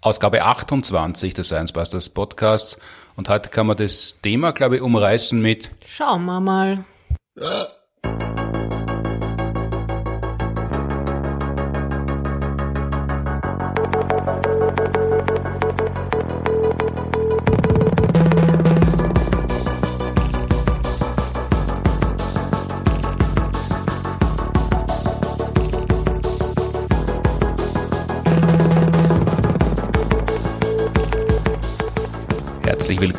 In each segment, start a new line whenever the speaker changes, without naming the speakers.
Ausgabe 28 des Science Busters Podcasts. Und heute kann man das Thema, glaube ich, umreißen mit
Schauen wir mal.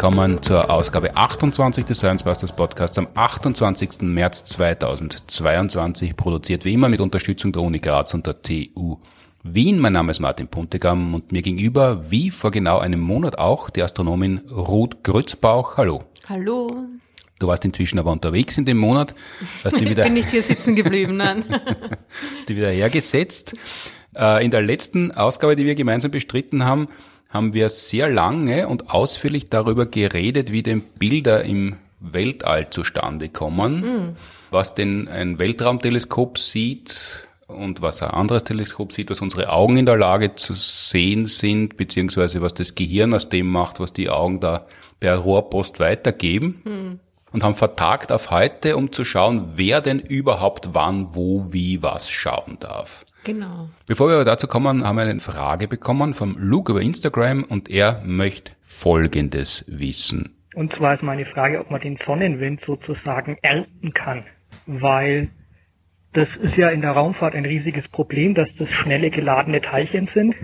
Willkommen zur Ausgabe 28 des Science Busters Podcasts am 28. März 2022, produziert wie immer mit Unterstützung der Uni Graz und der TU Wien. Mein Name ist Martin Puntigam und mir gegenüber, wie vor genau einem Monat auch, die Astronomin Ruth Grützbauch. Hallo.
Hallo.
Du warst inzwischen aber unterwegs in dem Monat.
Hast ich bin nicht hier sitzen geblieben, nein.
hast du wieder hergesetzt. Äh, in der letzten Ausgabe, die wir gemeinsam bestritten haben, haben wir sehr lange und ausführlich darüber geredet, wie denn Bilder im Weltall zustande kommen, mhm. was denn ein Weltraumteleskop sieht und was ein anderes Teleskop sieht, was unsere Augen in der Lage zu sehen sind, beziehungsweise was das Gehirn aus dem macht, was die Augen da per Rohrpost weitergeben. Mhm. Und haben vertagt auf heute, um zu schauen, wer denn überhaupt wann, wo, wie, was schauen darf.
Genau.
Bevor wir aber dazu kommen, haben wir eine Frage bekommen vom Luke über Instagram und er möchte Folgendes wissen.
Und zwar ist meine Frage, ob man den Sonnenwind sozusagen ernten kann, weil das ist ja in der Raumfahrt ein riesiges Problem, dass das schnelle geladene Teilchen sind,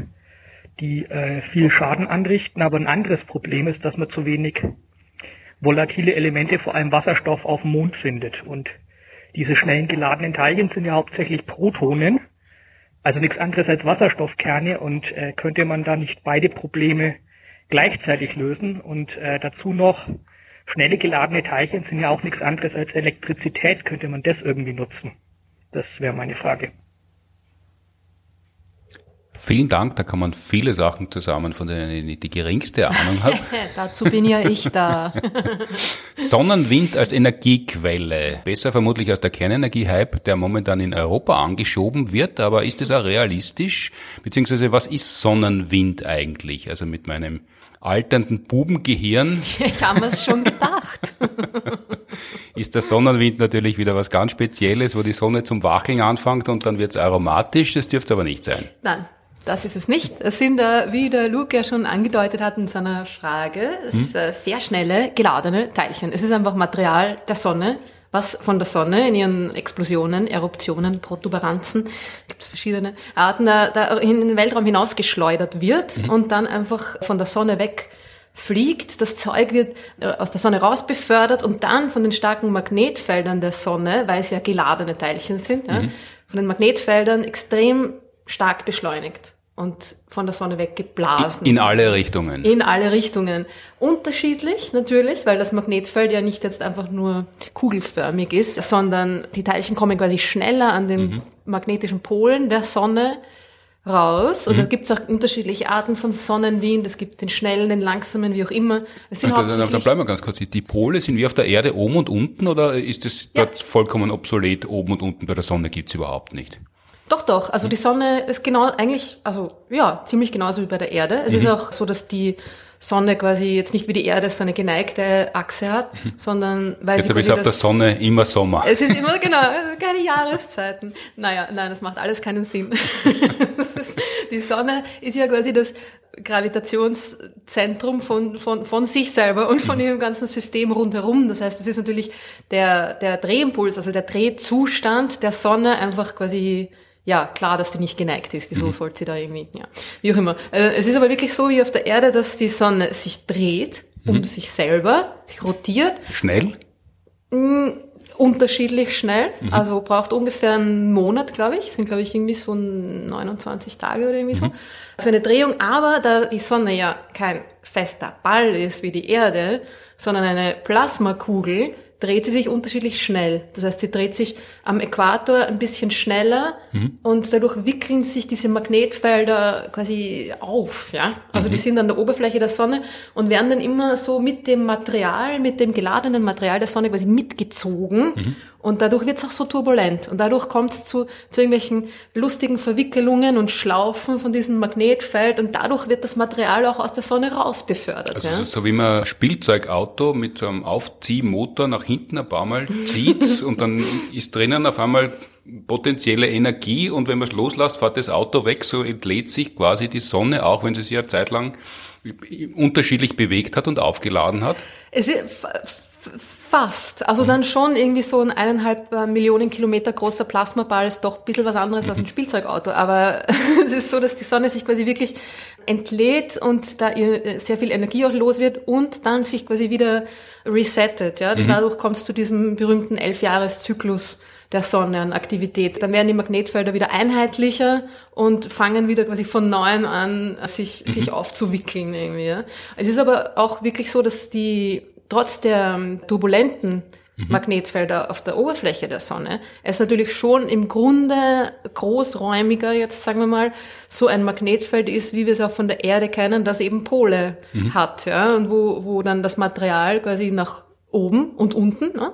die äh, viel Schaden anrichten. Aber ein anderes Problem ist, dass man zu wenig volatile Elemente, vor allem Wasserstoff, auf dem Mond findet. Und diese schnellen geladenen Teilchen sind ja hauptsächlich Protonen also nichts anderes als Wasserstoffkerne und äh, könnte man da nicht beide Probleme gleichzeitig lösen und äh, dazu noch schnelle geladene Teilchen sind ja auch nichts anderes als Elektrizität, könnte man das irgendwie nutzen? Das wäre meine Frage.
Vielen Dank, da kann man viele Sachen zusammen, von denen ich nicht die geringste Ahnung habe.
Dazu bin ja ich da.
Sonnenwind als Energiequelle. Besser vermutlich als der Kernenergiehype, der momentan in Europa angeschoben wird, aber ist es auch realistisch? Beziehungsweise was ist Sonnenwind eigentlich? Also mit meinem alternden Bubengehirn.
Ich habe es schon gedacht.
ist der Sonnenwind natürlich wieder was ganz Spezielles, wo die Sonne zum Wackeln anfängt und dann wird es aromatisch. Das dürfte aber nicht sein.
Nein, das ist es nicht. Es sind, äh, wie der Luke ja schon angedeutet hat in seiner Frage, hm? sehr schnelle, geladene Teilchen. Es ist einfach Material der Sonne, was von der Sonne in ihren Explosionen, Eruptionen, Protuberanzen, gibt verschiedene Arten, da, da in den Weltraum hinausgeschleudert wird mhm. und dann einfach von der Sonne weg fliegt, das Zeug wird äh, aus der Sonne raus befördert und dann von den starken Magnetfeldern der Sonne, weil es ja geladene Teilchen sind, mhm. ja, von den Magnetfeldern extrem stark beschleunigt und von der Sonne weggeblasen.
In alle Richtungen.
In alle Richtungen. Unterschiedlich natürlich, weil das Magnetfeld ja nicht jetzt einfach nur kugelförmig ist, sondern die Teilchen kommen quasi schneller an den mhm. magnetischen Polen der Sonne raus. Und mhm. da gibt es auch unterschiedliche Arten von Sonnenwind. Es gibt den schnellen, den langsamen, wie auch immer.
Es sind Ach, da, da bleiben wir ganz kurz. Die Pole sind wie auf der Erde oben und unten oder ist es ja. dort vollkommen obsolet? Oben und unten bei der Sonne gibt's überhaupt nicht.
Doch, doch. Also die Sonne ist genau eigentlich, also ja, ziemlich genauso wie bei der Erde. Es mhm. ist auch so, dass die Sonne quasi jetzt nicht wie die Erde so eine geneigte Achse hat, mhm. sondern weil
jetzt sie. Jetzt auf der Sonne immer Sommer.
Es ist immer, genau, keine Jahreszeiten. Naja, nein, das macht alles keinen Sinn. ist, die Sonne ist ja quasi das Gravitationszentrum von, von, von sich selber und von mhm. ihrem ganzen System rundherum. Das heißt, es ist natürlich der, der Drehimpuls, also der Drehzustand der Sonne einfach quasi ja, klar, dass die nicht geneigt ist. Wieso mhm. sollte sie da irgendwie, ja, wie auch immer. Äh, es ist aber wirklich so wie auf der Erde, dass die Sonne sich dreht um mhm. sich selber, sich rotiert.
Schnell?
Mm, unterschiedlich schnell. Mhm. Also braucht ungefähr einen Monat, glaube ich. Sind, glaube ich, irgendwie so 29 Tage oder irgendwie so. Mhm. Für eine Drehung. Aber da die Sonne ja kein fester Ball ist wie die Erde, sondern eine Plasmakugel, dreht sie sich unterschiedlich schnell. Das heißt, sie dreht sich am Äquator ein bisschen schneller mhm. und dadurch wickeln sich diese Magnetfelder quasi auf. Ja? Also mhm. die sind an der Oberfläche der Sonne und werden dann immer so mit dem Material, mit dem geladenen Material der Sonne quasi mitgezogen. Mhm. Und dadurch wird es auch so turbulent. Und dadurch kommt es zu, zu irgendwelchen lustigen Verwickelungen und Schlaufen von diesem Magnetfeld. Und dadurch wird das Material auch aus der Sonne raus befördert.
Also ja? so wie man ein Spielzeugauto mit so einem Aufziehmotor nach hinten ein paar Mal zieht und dann ist drinnen auf einmal potenzielle Energie und wenn man es loslässt, fährt das Auto weg, so entlädt sich quasi die Sonne, auch wenn sie sich ja zeitlang unterschiedlich bewegt hat und aufgeladen hat.
Es ist Fast. Also dann schon irgendwie so ein eineinhalb äh, Millionen Kilometer großer Plasmaball ist doch ein bisschen was anderes als ein mhm. Spielzeugauto. Aber es ist so, dass die Sonne sich quasi wirklich entlädt und da ihr sehr viel Energie auch los wird und dann sich quasi wieder resettet. Ja? Mhm. Dadurch kommst du zu diesem berühmten Elfjahreszyklus der Sonne an Aktivität. Dann werden die Magnetfelder wieder einheitlicher und fangen wieder quasi von neuem an, sich, mhm. sich aufzuwickeln irgendwie. Ja. Es ist aber auch wirklich so, dass die trotz der ähm, turbulenten mhm. Magnetfelder auf der Oberfläche der Sonne, es natürlich schon im Grunde großräumiger, jetzt sagen wir mal, so ein Magnetfeld ist, wie wir es auch von der Erde kennen, das eben Pole mhm. hat, ja, und wo, wo dann das Material quasi nach oben und unten ne,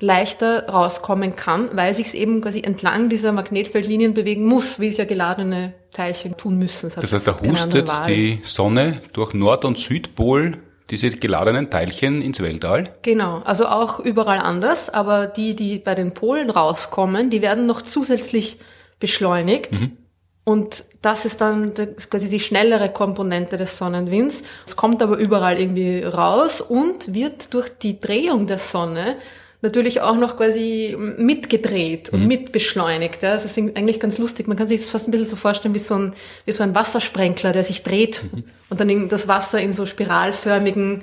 leichter rauskommen kann, weil sich es eben quasi entlang dieser Magnetfeldlinien bewegen muss, wie es ja geladene Teilchen tun müssen.
Das, das heißt, da hustet die Sonne durch Nord- und Südpol diese geladenen Teilchen ins Weltall?
Genau, also auch überall anders, aber die, die bei den Polen rauskommen, die werden noch zusätzlich beschleunigt. Mhm. Und das ist dann quasi die schnellere Komponente des Sonnenwinds. Es kommt aber überall irgendwie raus und wird durch die Drehung der Sonne natürlich auch noch quasi mitgedreht und mhm. mitbeschleunigt. Ja. Das ist eigentlich ganz lustig. Man kann sich das fast ein bisschen so vorstellen wie so ein, wie so ein Wassersprenkler, der sich dreht mhm. und dann das Wasser in so spiralförmigen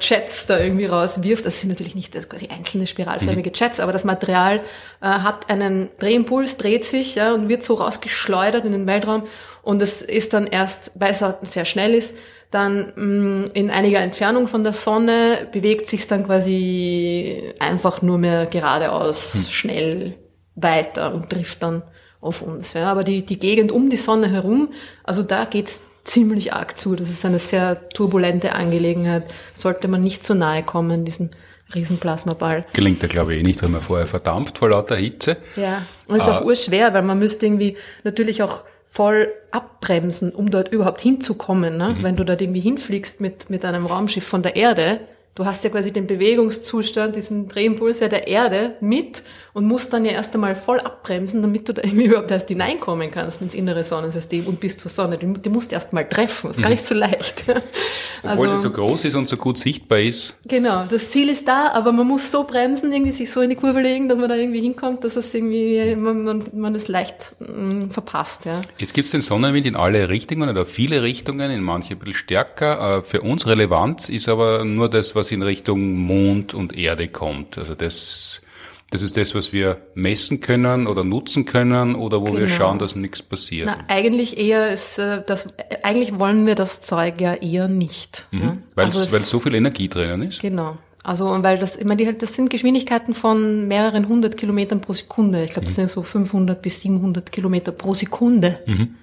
Jets da irgendwie rauswirft. Das sind natürlich nicht das quasi einzelne spiralförmige mhm. Jets, aber das Material äh, hat einen Drehimpuls, dreht sich ja, und wird so rausgeschleudert in den Weltraum. Und es ist dann erst, weil es sehr schnell ist, dann mh, mm, in einiger Entfernung von der Sonne bewegt sich dann quasi einfach nur mehr geradeaus hm. schnell weiter und trifft dann auf uns. Ja. Aber die, die Gegend um die Sonne herum, also da geht's ziemlich arg zu. Das ist eine sehr turbulente Angelegenheit. Sollte man nicht zu nahe kommen, diesem Riesenplasmaball.
Gelingt ja, glaube ich, eh nicht, weil man vorher verdampft vor lauter Hitze.
Ja, und es ist auch ah. urschwer, weil man müsste irgendwie natürlich auch voll abbremsen, um dort überhaupt hinzukommen. Ne? Mhm. Wenn du dort irgendwie hinfliegst mit, mit einem Raumschiff von der Erde, du hast ja quasi den Bewegungszustand, diesen Drehimpuls ja der Erde mit und musst dann ja erst einmal voll abbremsen, damit du da irgendwie überhaupt erst hineinkommen kannst ins innere Sonnensystem und bis zur Sonne. Die, die musst du erst mal treffen. Das ist gar mhm. nicht so leicht.
Obwohl also, sie so groß ist und so gut sichtbar ist.
Genau, das Ziel ist da, aber man muss so bremsen, irgendwie sich so in die Kurve legen, dass man da irgendwie hinkommt, dass es irgendwie, man, man, man es leicht mh, mm, verpasst. Ja.
Jetzt gibt's den Sonnenwind in alle Richtungen oder viele Richtungen, in manche ein bisschen stärker. Äh, für uns relevant ist aber nur das, was in Richtung Mond und Erde kommt. Also das das ist das, was wir messen können oder nutzen können oder wo genau. wir schauen, dass nichts passiert.
Na, eigentlich eher ist äh, das, eigentlich wollen wir das Zeug ja eher nicht.
Mhm. Ja? Weil, also weil so viel Energie drinnen ist?
Genau. Also, weil das, ich meine, das sind Geschwindigkeiten von mehreren hundert Kilometern pro Sekunde. Ich glaube, das mhm. sind so 500 bis 700 Kilometer pro Sekunde. Mhm.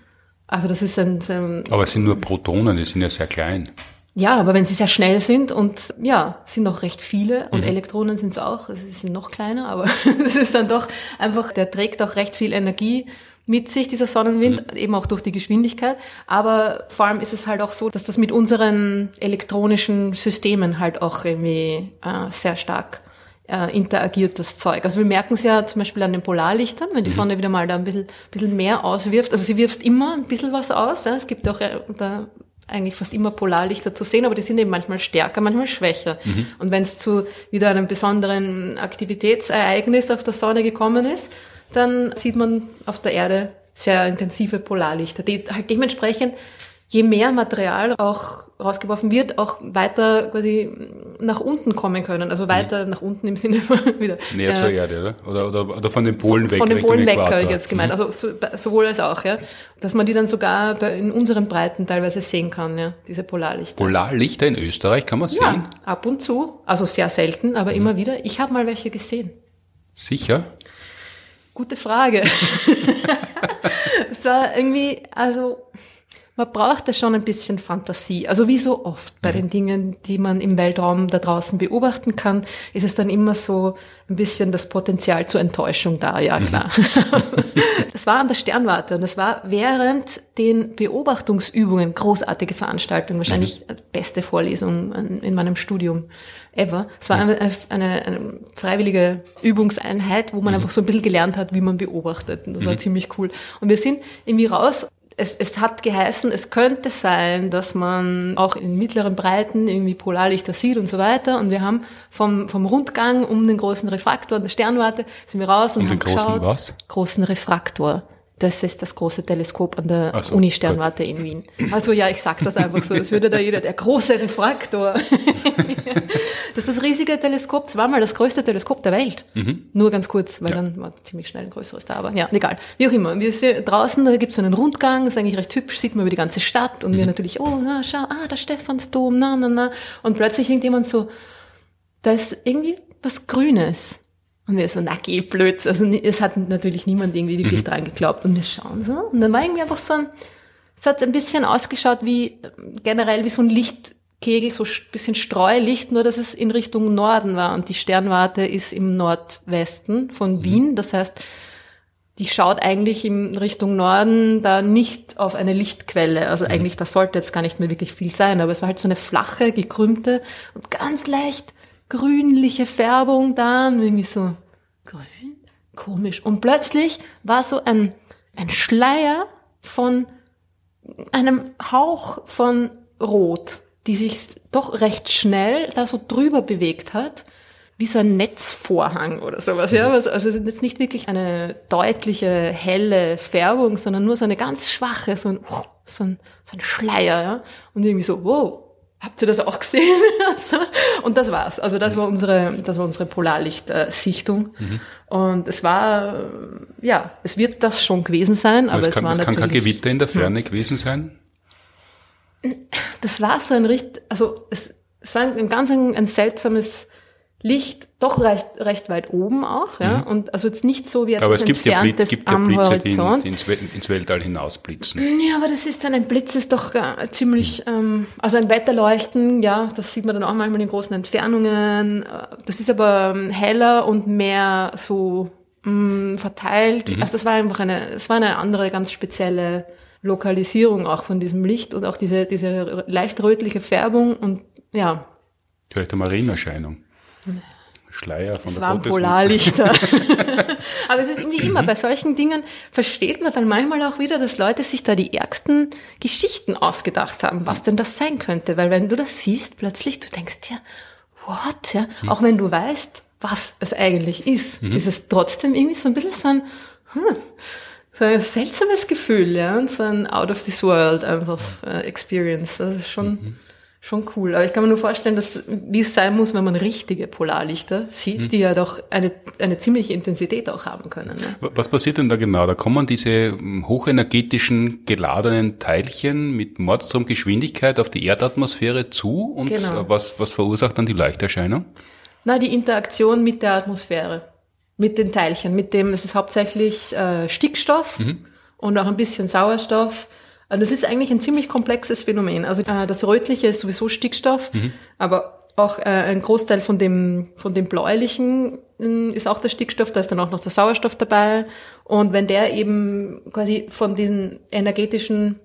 Also, das ist ein, ein
Aber es sind nur Protonen, die sind ja sehr klein.
Ja, aber wenn sie sehr schnell sind und ja, sind noch recht viele und mhm. Elektronen sind es auch, also sie sind noch kleiner, aber es ist dann doch einfach, der trägt auch recht viel Energie mit sich, dieser Sonnenwind, mhm. eben auch durch die Geschwindigkeit. Aber vor allem ist es halt auch so, dass das mit unseren elektronischen Systemen halt auch irgendwie äh, sehr stark äh, interagiert, das Zeug. Also wir merken es ja zum Beispiel an den Polarlichtern, wenn die mhm. Sonne wieder mal da ein bisschen, bisschen mehr auswirft. Also sie wirft immer ein bisschen was aus. Ja. Es gibt auch äh, da eigentlich fast immer Polarlichter zu sehen, aber die sind eben manchmal stärker, manchmal schwächer. Mhm. Und wenn es zu wieder einem besonderen Aktivitätsereignis auf der Sonne gekommen ist, dann sieht man auf der Erde sehr intensive Polarlichter, die halt dementsprechend je mehr Material auch rausgeworfen wird, auch weiter quasi nach unten kommen können. Also weiter mhm. nach unten im Sinne von wieder.
Näher äh, zur Erde, oder? oder? Oder, oder? von den Polen weg.
Von den Polen weg, habe ich jetzt gemeint. Mhm. Also so, sowohl als auch, ja. Dass man die dann sogar bei, in unseren Breiten teilweise sehen kann, ja, diese Polarlichter.
Polarlichter in Österreich kann man sehen? Ja,
ab und zu. Also sehr selten, aber mhm. immer wieder. Ich habe mal welche gesehen.
Sicher?
Gute Frage. es war irgendwie, also man braucht da schon ein bisschen Fantasie. Also wie so oft bei den Dingen, die man im Weltraum da draußen beobachten kann, ist es dann immer so ein bisschen das Potenzial zur Enttäuschung da, ja mhm. klar. Das war an der Sternwarte und das war während den Beobachtungsübungen großartige Veranstaltung, wahrscheinlich mhm. beste Vorlesung in meinem Studium ever. Es war eine, eine, eine freiwillige Übungseinheit, wo man mhm. einfach so ein bisschen gelernt hat, wie man beobachtet. Und das war ziemlich cool. Und wir sind irgendwie raus es, es hat geheißen, es könnte sein, dass man auch in mittleren Breiten irgendwie Polarlichter sieht und so weiter. Und wir haben vom, vom Rundgang um den großen Refraktor an der Sternwarte sind wir raus und, und haben den großen geschaut. Was? Großen Refraktor. Das ist das große Teleskop an der so, Uni-Sternwarte in Wien. Also ja, ich sag das einfach so, als würde da jeder, der große Refraktor. das ist das riesige Teleskop, zweimal das größte Teleskop der Welt. Mhm. Nur ganz kurz, weil ja. dann war ziemlich schnell ein größeres da, aber ja, egal. Wie auch immer. Wir sind draußen, da gibt's so einen Rundgang, ist eigentlich recht hübsch, sieht man über die ganze Stadt und mhm. wir natürlich, oh, na, schau, ah, der Stephansdom, na, na, na. Und plötzlich irgendjemand so, da ist irgendwie was Grünes. Und wir so, na geh, blöd. Also es hat natürlich niemand irgendwie wirklich mhm. dran geglaubt. Und wir schauen so. Und dann war irgendwie einfach so ein, es hat ein bisschen ausgeschaut wie generell wie so ein Lichtkegel, so ein bisschen Streulicht, nur dass es in Richtung Norden war. Und die Sternwarte ist im Nordwesten von mhm. Wien. Das heißt, die schaut eigentlich in Richtung Norden da nicht auf eine Lichtquelle. Also mhm. eigentlich, da sollte jetzt gar nicht mehr wirklich viel sein. Aber es war halt so eine flache, gekrümmte und ganz leicht grünliche Färbung da und irgendwie so grün, komisch. Und plötzlich war so ein, ein Schleier von einem Hauch von Rot, die sich doch recht schnell da so drüber bewegt hat, wie so ein Netzvorhang oder sowas. Ja, also es ist jetzt nicht wirklich eine deutliche, helle Färbung, sondern nur so eine ganz schwache, so ein, so ein, so ein Schleier. Ja? Und irgendwie so, wow, Habt ihr das auch gesehen? und das war's. Also das war unsere, das war unsere Polarlicht-Sichtung. Mhm. Und es war, ja, es wird das schon gewesen sein, aber, aber es, kann, war
es kann kein Gewitter in der Ferne hm. gewesen sein?
Das war so ein richtig, also es, es war ein, ganz ein, ein seltsames Licht doch recht, recht weit oben auch, ja. Mhm. Und also jetzt nicht so wie
etwas aber es gibt entferntes ja Blitz, gibt am ja Blitze, Horizont. Die, die ins, ins, Weltall hinausblitzen.
Ja, aber das ist dann ein Blitz, ist doch äh, ziemlich, mhm. ähm, also ein Wetterleuchten, ja, das sieht man dann auch manchmal in großen Entfernungen. Äh, das ist aber ähm, heller und mehr so mh, mm, verteilt. Mhm. Also das war einfach eine, es war eine andere, ganz spezielle Lokalisierung auch von diesem Licht und auch diese, diese leicht rötliche Färbung und ja.
Vielleicht eine Marienerscheinung. Schleier von
es
der
waren Polarlichter. Aber es ist irgendwie immer, bei solchen Dingen versteht man dann manchmal auch wieder, dass Leute sich da die ärgsten Geschichten ausgedacht haben, was denn das sein könnte. Weil wenn du das siehst, plötzlich, du denkst dir, what? Ja? Mhm. Auch wenn du weißt, was es eigentlich ist, mhm. ist es trotzdem irgendwie so ein bisschen so ein, hm, so ein seltsames Gefühl, ja, und so ein out of this world einfach äh, Experience. Das ist schon, mhm schon cool. Aber ich kann mir nur vorstellen, dass, wie es sein muss, wenn man richtige Polarlichter sieht, hm. die ja doch eine, eine ziemliche Intensität auch haben können. Ne?
Was passiert denn da genau? Da kommen diese hm, hochenergetischen geladenen Teilchen mit Mordstromgeschwindigkeit auf die Erdatmosphäre zu und genau. was, was verursacht dann die Leuchterscheinung?
Na, die Interaktion mit der Atmosphäre, mit den Teilchen, mit dem, es ist hauptsächlich äh, Stickstoff mhm. und auch ein bisschen Sauerstoff das ist eigentlich ein ziemlich komplexes Phänomen. Also äh, das Rötliche ist sowieso Stickstoff, mhm. aber auch äh, ein Großteil von dem, von dem Bläulichen äh, ist auch der Stickstoff, da ist dann auch noch der Sauerstoff dabei. Und wenn der eben quasi von diesen energetischen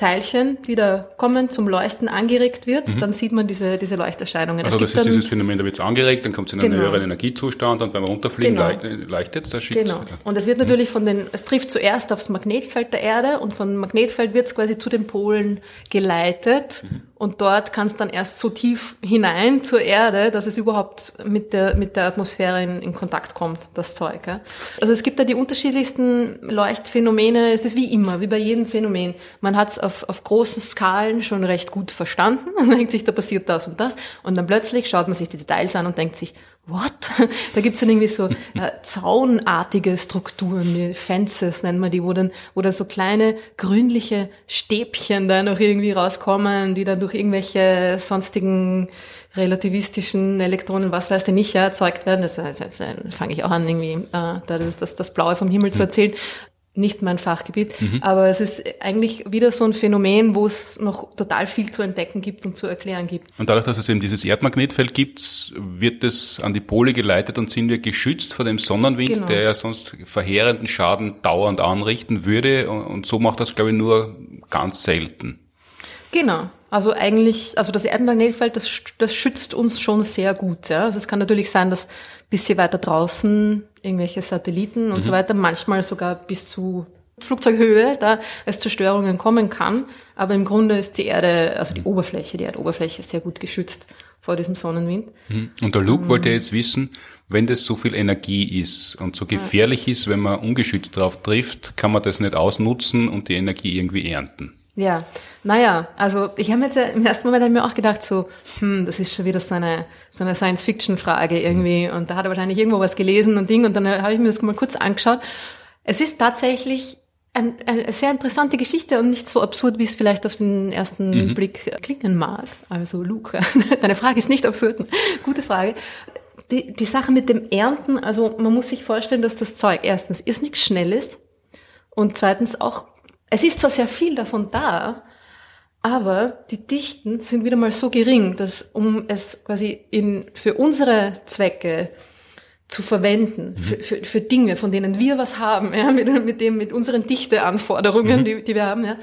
Teilchen, die da kommen, zum Leuchten angeregt wird, mhm. dann sieht man diese, diese Leuchterscheinungen.
Also das ist dieses Phänomen, da wird es angeregt, dann kommt es in einen genau. höheren Energiezustand und beim Runterfliegen genau. leuchtet, leuchtet das
Genau. Und es wird mhm. natürlich von den, es trifft zuerst aufs Magnetfeld der Erde und vom Magnetfeld wird es quasi zu den Polen geleitet. Mhm. Und dort kann es dann erst so tief hinein zur Erde, dass es überhaupt mit der, mit der Atmosphäre in, in Kontakt kommt, das Zeug. Ja. Also es gibt da die unterschiedlichsten Leuchtphänomene. Es ist wie immer, wie bei jedem Phänomen. Man hat es auf, auf großen Skalen schon recht gut verstanden und denkt sich, da passiert das und das. Und dann plötzlich schaut man sich die Details an und denkt sich, what? Da gibt's dann irgendwie so äh, zaunartige Strukturen, die Fences nennt man die, wo dann, wo dann so kleine grünliche Stäbchen da noch irgendwie rauskommen, die dann durch irgendwelche sonstigen relativistischen Elektronen, was weiß ich nicht, ja, erzeugt werden. Das, das, das, das fange ich auch an, irgendwie äh, das, das, das Blaue vom Himmel zu hm. erzählen nicht mein Fachgebiet, mhm. aber es ist eigentlich wieder so ein Phänomen, wo es noch total viel zu entdecken gibt und zu erklären gibt.
Und dadurch, dass es eben dieses Erdmagnetfeld gibt, wird es an die Pole geleitet und sind wir geschützt vor dem Sonnenwind, genau. der ja sonst verheerenden Schaden dauernd anrichten würde. Und so macht das, glaube ich, nur ganz selten.
Genau. Also eigentlich, also das Erdmagnetfeld, das, das schützt uns schon sehr gut. Ja. Also es kann natürlich sein, dass bisschen weiter draußen irgendwelche Satelliten und mhm. so weiter, manchmal sogar bis zu Flugzeughöhe, da es zu Störungen kommen kann. Aber im Grunde ist die Erde, also die Oberfläche, die Erdoberfläche sehr gut geschützt vor diesem Sonnenwind.
Mhm. Und der Luke um, wollte jetzt wissen, wenn das so viel Energie ist und so gefährlich ja. ist, wenn man ungeschützt drauf trifft, kann man das nicht ausnutzen und die Energie irgendwie ernten.
Ja, naja, also ich habe jetzt ja, im ersten Moment mir auch gedacht, so, hm, das ist schon wieder so eine, so eine Science-Fiction-Frage irgendwie. Und da hat er wahrscheinlich irgendwo was gelesen und Ding. Und dann habe ich mir das mal kurz angeschaut. Es ist tatsächlich ein, eine sehr interessante Geschichte und nicht so absurd, wie es vielleicht auf den ersten mhm. Blick klingen mag. Also Luke, deine Frage ist nicht absurd. Gute Frage. Die, die Sache mit dem Ernten, also man muss sich vorstellen, dass das Zeug erstens ist nichts Schnelles und zweitens auch es ist zwar sehr viel davon da, aber die Dichten sind wieder mal so gering, dass um es quasi in, für unsere Zwecke zu verwenden, mhm. für, für, für Dinge, von denen wir was haben, ja, mit, mit dem, mit unseren Dichteanforderungen, mhm. die, die wir haben, ja,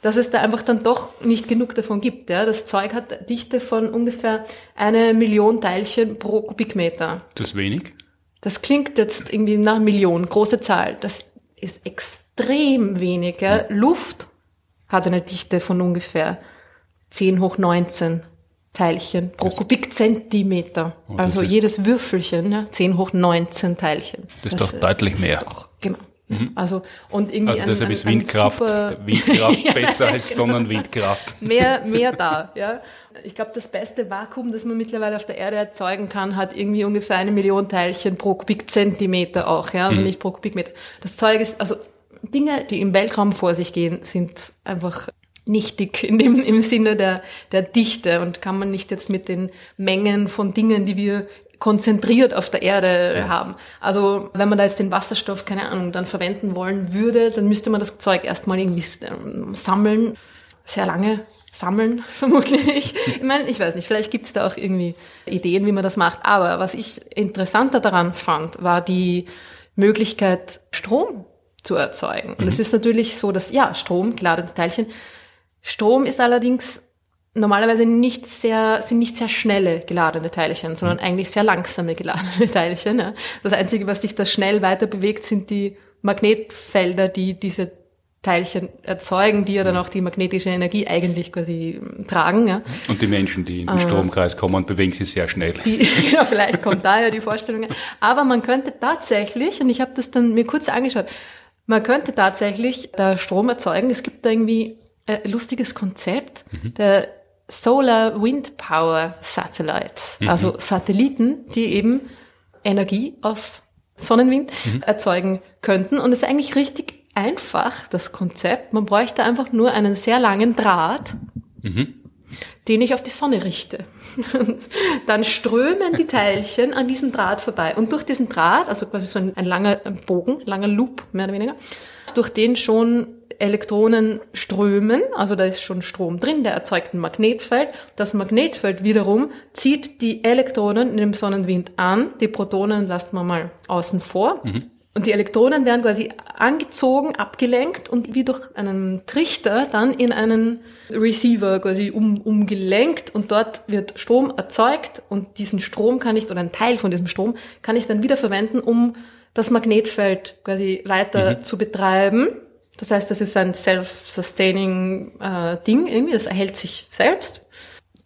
dass es da einfach dann doch nicht genug davon gibt. Ja. Das Zeug hat Dichte von ungefähr eine Million Teilchen pro Kubikmeter.
Das ist wenig?
Das klingt jetzt irgendwie nach Million, große Zahl. Das ist extrem extrem wenig. Ja. Luft hat eine Dichte von ungefähr 10 hoch 19 Teilchen pro das Kubikzentimeter. Oh, also jedes Würfelchen, ja, 10 hoch 19 Teilchen.
Das ist das, doch deutlich mehr. Doch,
genau. Mhm. Also, und irgendwie
also deshalb ein, ist Windkraft, Windkraft besser als genau. Sonnenwindkraft.
mehr, mehr da, ja. Ich glaube, das beste Vakuum, das man mittlerweile auf der Erde erzeugen kann, hat irgendwie ungefähr eine Million Teilchen pro Kubikzentimeter auch, ja. Also mhm. nicht pro Kubikmeter. Das Zeug ist, also Dinge, die im Weltraum vor sich gehen, sind einfach nichtig in dem, im Sinne der, der Dichte und kann man nicht jetzt mit den Mengen von Dingen, die wir konzentriert auf der Erde ja. haben. Also wenn man da jetzt den Wasserstoff, keine Ahnung, dann verwenden wollen würde, dann müsste man das Zeug erstmal irgendwie ähm, sammeln, sehr lange sammeln, vermutlich. Ich meine, ich weiß nicht, vielleicht gibt es da auch irgendwie Ideen, wie man das macht. Aber was ich interessanter daran fand, war die Möglichkeit, Strom zu erzeugen. Und es mhm. ist natürlich so, dass, ja, Strom, geladene Teilchen. Strom ist allerdings normalerweise nicht sehr, sind nicht sehr schnelle geladene Teilchen, sondern mhm. eigentlich sehr langsame geladene Teilchen. Ja. Das Einzige, was sich da schnell weiter bewegt, sind die Magnetfelder, die diese Teilchen erzeugen, die ja dann mhm. auch die magnetische Energie eigentlich quasi ähm, tragen. Ja.
Und die Menschen, die in den äh, Stromkreis kommen, bewegen sich sehr schnell.
Die, ja, vielleicht kommt daher die Vorstellung. Aber man könnte tatsächlich, und ich habe das dann mir kurz angeschaut, man könnte tatsächlich da Strom erzeugen. Es gibt da irgendwie ein lustiges Konzept, mhm. der Solar Wind Power Satellites, mhm. also Satelliten, die eben Energie aus Sonnenwind mhm. erzeugen könnten. Und es ist eigentlich richtig einfach, das Konzept. Man bräuchte einfach nur einen sehr langen Draht, mhm. den ich auf die Sonne richte. dann strömen die Teilchen an diesem Draht vorbei. Und durch diesen Draht, also quasi so ein, ein langer Bogen, langer Loop, mehr oder weniger, durch den schon Elektronen strömen, also da ist schon Strom drin, der erzeugt ein Magnetfeld. Das Magnetfeld wiederum zieht die Elektronen in dem Sonnenwind an, die Protonen lassen wir mal außen vor. Mhm. Und die Elektronen werden quasi angezogen, abgelenkt und wie durch einen Trichter dann in einen Receiver quasi um, umgelenkt und dort wird Strom erzeugt und diesen Strom kann ich, oder ein Teil von diesem Strom kann ich dann wieder verwenden, um das Magnetfeld quasi weiter mhm. zu betreiben. Das heißt, das ist ein self-sustaining äh, Ding irgendwie, das erhält sich selbst.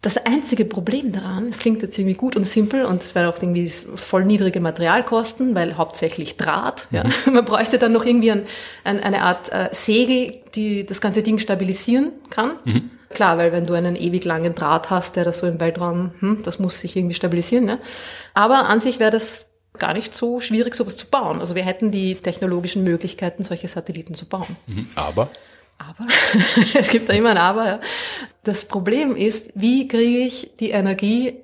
Das einzige Problem daran, es klingt jetzt irgendwie gut und simpel und es wäre auch irgendwie voll niedrige Materialkosten, weil hauptsächlich Draht. Ja. Mhm. Man bräuchte dann noch irgendwie ein, ein, eine Art äh, Segel, die das ganze Ding stabilisieren kann. Mhm. Klar, weil wenn du einen ewig langen Draht hast, der das so im Weltraum, hm, das muss sich irgendwie stabilisieren. Ne? Aber an sich wäre das gar nicht so schwierig, sowas zu bauen. Also wir hätten die technologischen Möglichkeiten, solche Satelliten zu bauen.
Mhm. Aber?
Aber, es gibt da immer ein Aber. Ja. Das Problem ist, wie kriege ich die Energie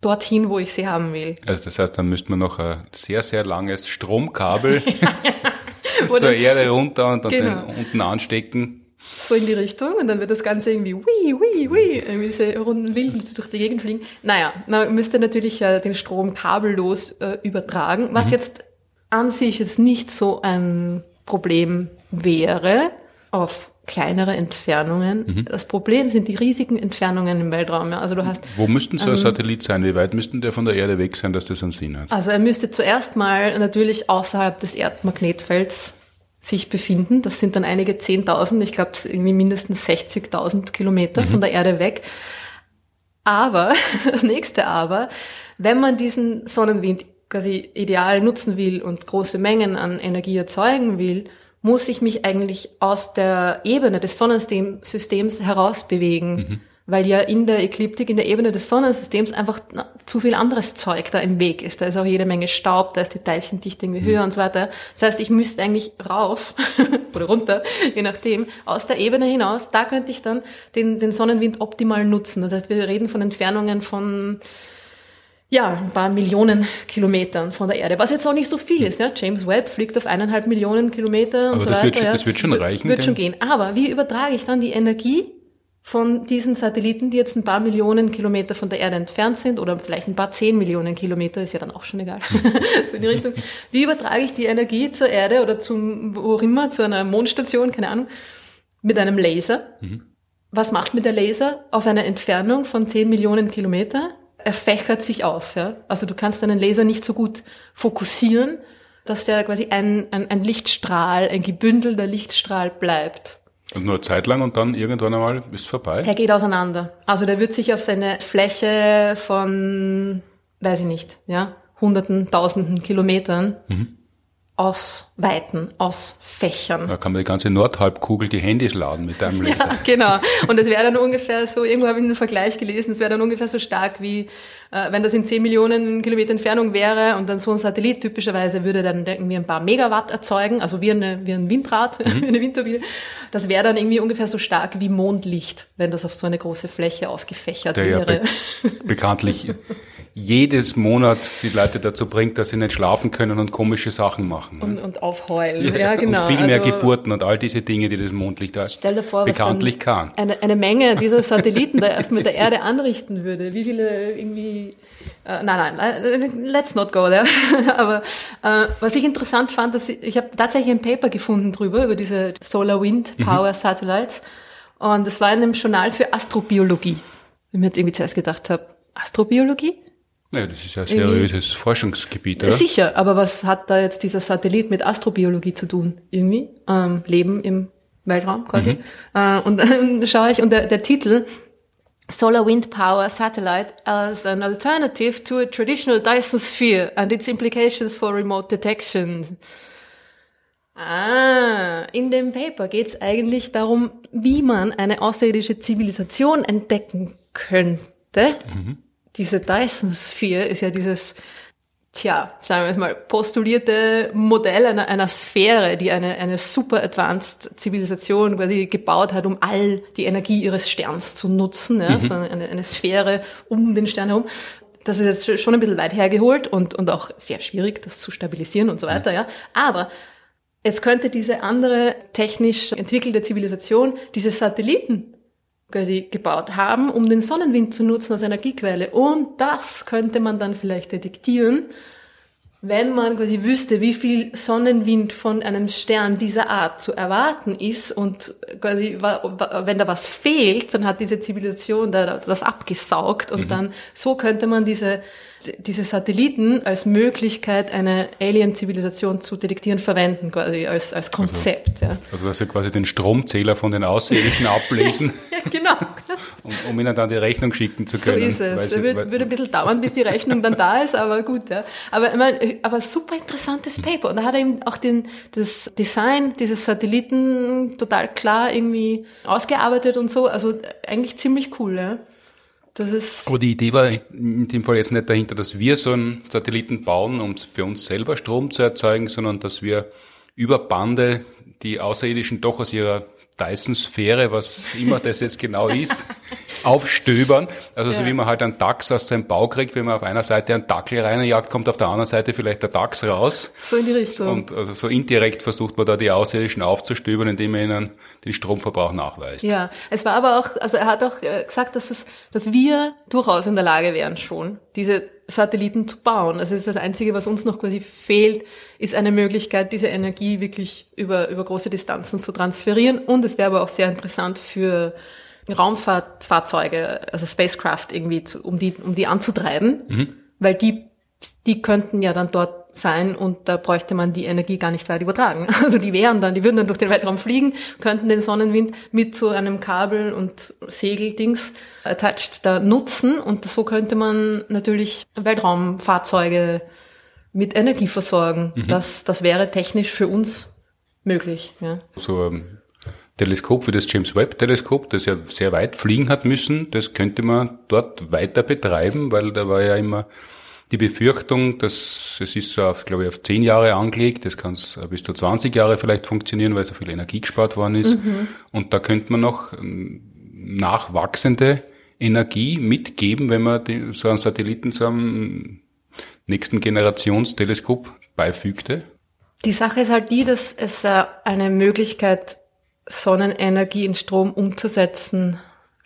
dorthin, wo ich sie haben will?
Also das heißt, dann müsste man noch ein sehr, sehr langes Stromkabel zur Erde runter und dann genau. unten anstecken
so in die Richtung und dann wird das Ganze irgendwie wii, wii, wii, irgendwie diese runden Wilden durch die Gegend fliegen. Naja, man müsste natürlich äh, den Strom kabellos äh, übertragen, was mhm. jetzt an sich jetzt nicht so ein Problem wäre auf kleinere Entfernungen. Mhm. Das Problem sind die riesigen Entfernungen im Weltraum. Ja. Also du hast.
Wo müssten so ein ähm, Satellit sein? Wie weit müssten der von der Erde weg sein, dass das einen Sinn hat?
Also er müsste zuerst mal natürlich außerhalb des Erdmagnetfelds sich befinden. Das sind dann einige 10.000, ich glaube irgendwie mindestens 60.000 Kilometer mhm. von der Erde weg. Aber, das nächste Aber, wenn man diesen Sonnenwind quasi ideal nutzen will und große Mengen an Energie erzeugen will, muss ich mich eigentlich aus der Ebene des Sonnensystems herausbewegen. Mhm weil ja in der Ekliptik, in der Ebene des Sonnensystems einfach na, zu viel anderes Zeug da im Weg ist. Da ist auch jede Menge Staub, da ist die Teilchendichte irgendwie höher mhm. und so weiter. Das heißt, ich müsste eigentlich rauf oder runter, je nachdem, aus der Ebene hinaus, da könnte ich dann den, den Sonnenwind optimal nutzen. Das heißt, wir reden von Entfernungen von ja, ein paar Millionen Kilometern von der Erde, was jetzt auch nicht so viel ist. Ja? James Webb fliegt auf eineinhalb Millionen Kilometer und
Aber
so
das
weiter. Wird,
ja. Das wird schon reichen.
Wird schon gehen. Aber wie übertrage ich dann die Energie von diesen Satelliten, die jetzt ein paar Millionen Kilometer von der Erde entfernt sind oder vielleicht ein paar zehn Millionen Kilometer, ist ja dann auch schon egal, so in die Richtung. Wie übertrage ich die Energie zur Erde oder zum, wo auch immer, zu einer Mondstation, keine Ahnung, mit einem Laser? Mhm. Was macht mit der Laser auf einer Entfernung von zehn Millionen Kilometer? Er fächert sich auf, ja. Also du kannst deinen Laser nicht so gut fokussieren, dass der quasi ein, ein, ein Lichtstrahl, ein gebündelter Lichtstrahl bleibt.
Und nur Zeit lang und dann irgendwann einmal ist vorbei?
Er geht auseinander. Also der wird sich auf eine Fläche von, weiß ich nicht, ja, hunderten, tausenden Kilometern mhm ausweiten, ausfächern.
Da kann man die ganze Nordhalbkugel die Handys laden mit deinem Laser.
ja, genau. Und es wäre dann ungefähr so, irgendwo habe ich einen Vergleich gelesen, es wäre dann ungefähr so stark wie, äh, wenn das in 10 Millionen Kilometer Entfernung wäre und dann so ein Satellit typischerweise würde dann irgendwie ein paar Megawatt erzeugen, also wie, eine, wie ein Windrad, mhm. wie eine Windturbine. Das wäre dann irgendwie ungefähr so stark wie Mondlicht, wenn das auf so eine große Fläche aufgefächert Der wäre. Ja
be bekanntlich jedes Monat die Leute dazu bringt, dass sie nicht schlafen können und komische Sachen machen.
Ne? Und, und aufheulen, ja, ja genau.
Und viel mehr also, Geburten und all diese Dinge, die das Mondlicht da
stell dir vor,
bekanntlich kann.
Eine, eine Menge dieser Satelliten da erst mit der Erde anrichten würde. Wie viele irgendwie... Äh, nein, nein, let's not go there. Aber äh, was ich interessant fand, dass ich, ich habe tatsächlich ein Paper gefunden drüber, über diese Solar Wind mhm. Power mhm. Satellites. Und es war in einem Journal für Astrobiologie. Ich mir jetzt irgendwie zuerst gedacht habe, Astrobiologie?
Ja, das ist ja ein seriöses Forschungsgebiet, oder?
Sicher, aber was hat da jetzt dieser Satellit mit Astrobiologie zu tun? Irgendwie? Ähm, Leben im Weltraum quasi. Mhm. Äh, und dann schaue ich, und der, der Titel, Solar Wind Power Satellite as an alternative to a traditional Dyson Sphere and its implications for remote detection. Ah, in dem Paper geht es eigentlich darum, wie man eine außerirdische Zivilisation entdecken könnte. Mhm diese Dyson Sphere ist ja dieses, tja, sagen wir es mal, postulierte Modell einer, einer Sphäre, die eine, eine super advanced Zivilisation quasi gebaut hat, um all die Energie ihres Sterns zu nutzen, ja, mhm. so eine, eine Sphäre um den Stern herum. Das ist jetzt schon ein bisschen weit hergeholt und, und auch sehr schwierig, das zu stabilisieren und so weiter, ja. Aber es könnte diese andere technisch entwickelte Zivilisation diese Satelliten quasi gebaut haben, um den Sonnenwind zu nutzen als Energiequelle. Und das könnte man dann vielleicht detektieren, wenn man quasi wüsste, wie viel Sonnenwind von einem Stern dieser Art zu erwarten ist und quasi, wenn da was fehlt, dann hat diese Zivilisation da das abgesaugt und mhm. dann so könnte man diese diese Satelliten als Möglichkeit, eine Alien-Zivilisation zu detektieren, verwenden, quasi als, als Konzept.
Also, ja. also dass sie quasi den Stromzähler von den Außerirdischen ablesen.
ja, genau.
um, um, ihnen dann die Rechnung schicken zu können.
So ist es. Es wird, wird, ein bisschen dauern, bis die Rechnung dann da ist, aber gut. Ja. Aber, ich meine, aber super interessantes Paper. Und da hat er eben auch den, das Design dieses Satelliten total klar irgendwie ausgearbeitet und so. Also eigentlich ziemlich cool. Ja.
Das ist Aber die Idee war in dem Fall jetzt nicht dahinter, dass wir so einen Satelliten bauen, um für uns selber Strom zu erzeugen, sondern dass wir über Bande die Außerirdischen doch aus ihrer Dyson-Sphäre, was immer das jetzt genau ist, aufstöbern. Also ja. so wie man halt einen Dachs aus seinem Bau kriegt, wenn man auf einer Seite einen Dackel reinjagt, kommt auf der anderen Seite vielleicht der Dachs raus.
So in die Richtung.
Und also so indirekt versucht man da die Außerirdischen aufzustöbern, indem man ihnen den Stromverbrauch nachweist.
Ja, es war aber auch, also er hat auch äh, gesagt, dass es, dass wir durchaus in der Lage wären schon, diese Satelliten zu bauen. Also ist das Einzige, was uns noch quasi fehlt, ist eine Möglichkeit, diese Energie wirklich über, über große Distanzen zu transferieren. Und es wäre aber auch sehr interessant für Raumfahrtfahrzeuge, also Spacecraft irgendwie, zu, um die, um die anzutreiben, mhm. weil die, die könnten ja dann dort sein und da bräuchte man die Energie gar nicht weit übertragen. Also die wären dann, die würden dann durch den Weltraum fliegen, könnten den Sonnenwind mit so einem Kabel und Segeldings attached da nutzen und so könnte man natürlich Weltraumfahrzeuge mit Energie versorgen. Mhm. Das, das wäre technisch für uns möglich. Ja.
So ein Teleskop wie das James Webb Teleskop, das ja sehr weit fliegen hat müssen, das könnte man dort weiter betreiben, weil da war ja immer die Befürchtung, dass es ist auf, glaube ich, auf zehn Jahre angelegt, das kann bis zu 20 Jahre vielleicht funktionieren, weil so viel Energie gespart worden ist. Mhm. Und da könnte man noch ähm, nachwachsende Energie mitgeben, wenn man die, so einen Satelliten einem nächsten Generationsteleskop beifügte.
Die Sache ist halt die, dass es eine Möglichkeit, Sonnenenergie in Strom umzusetzen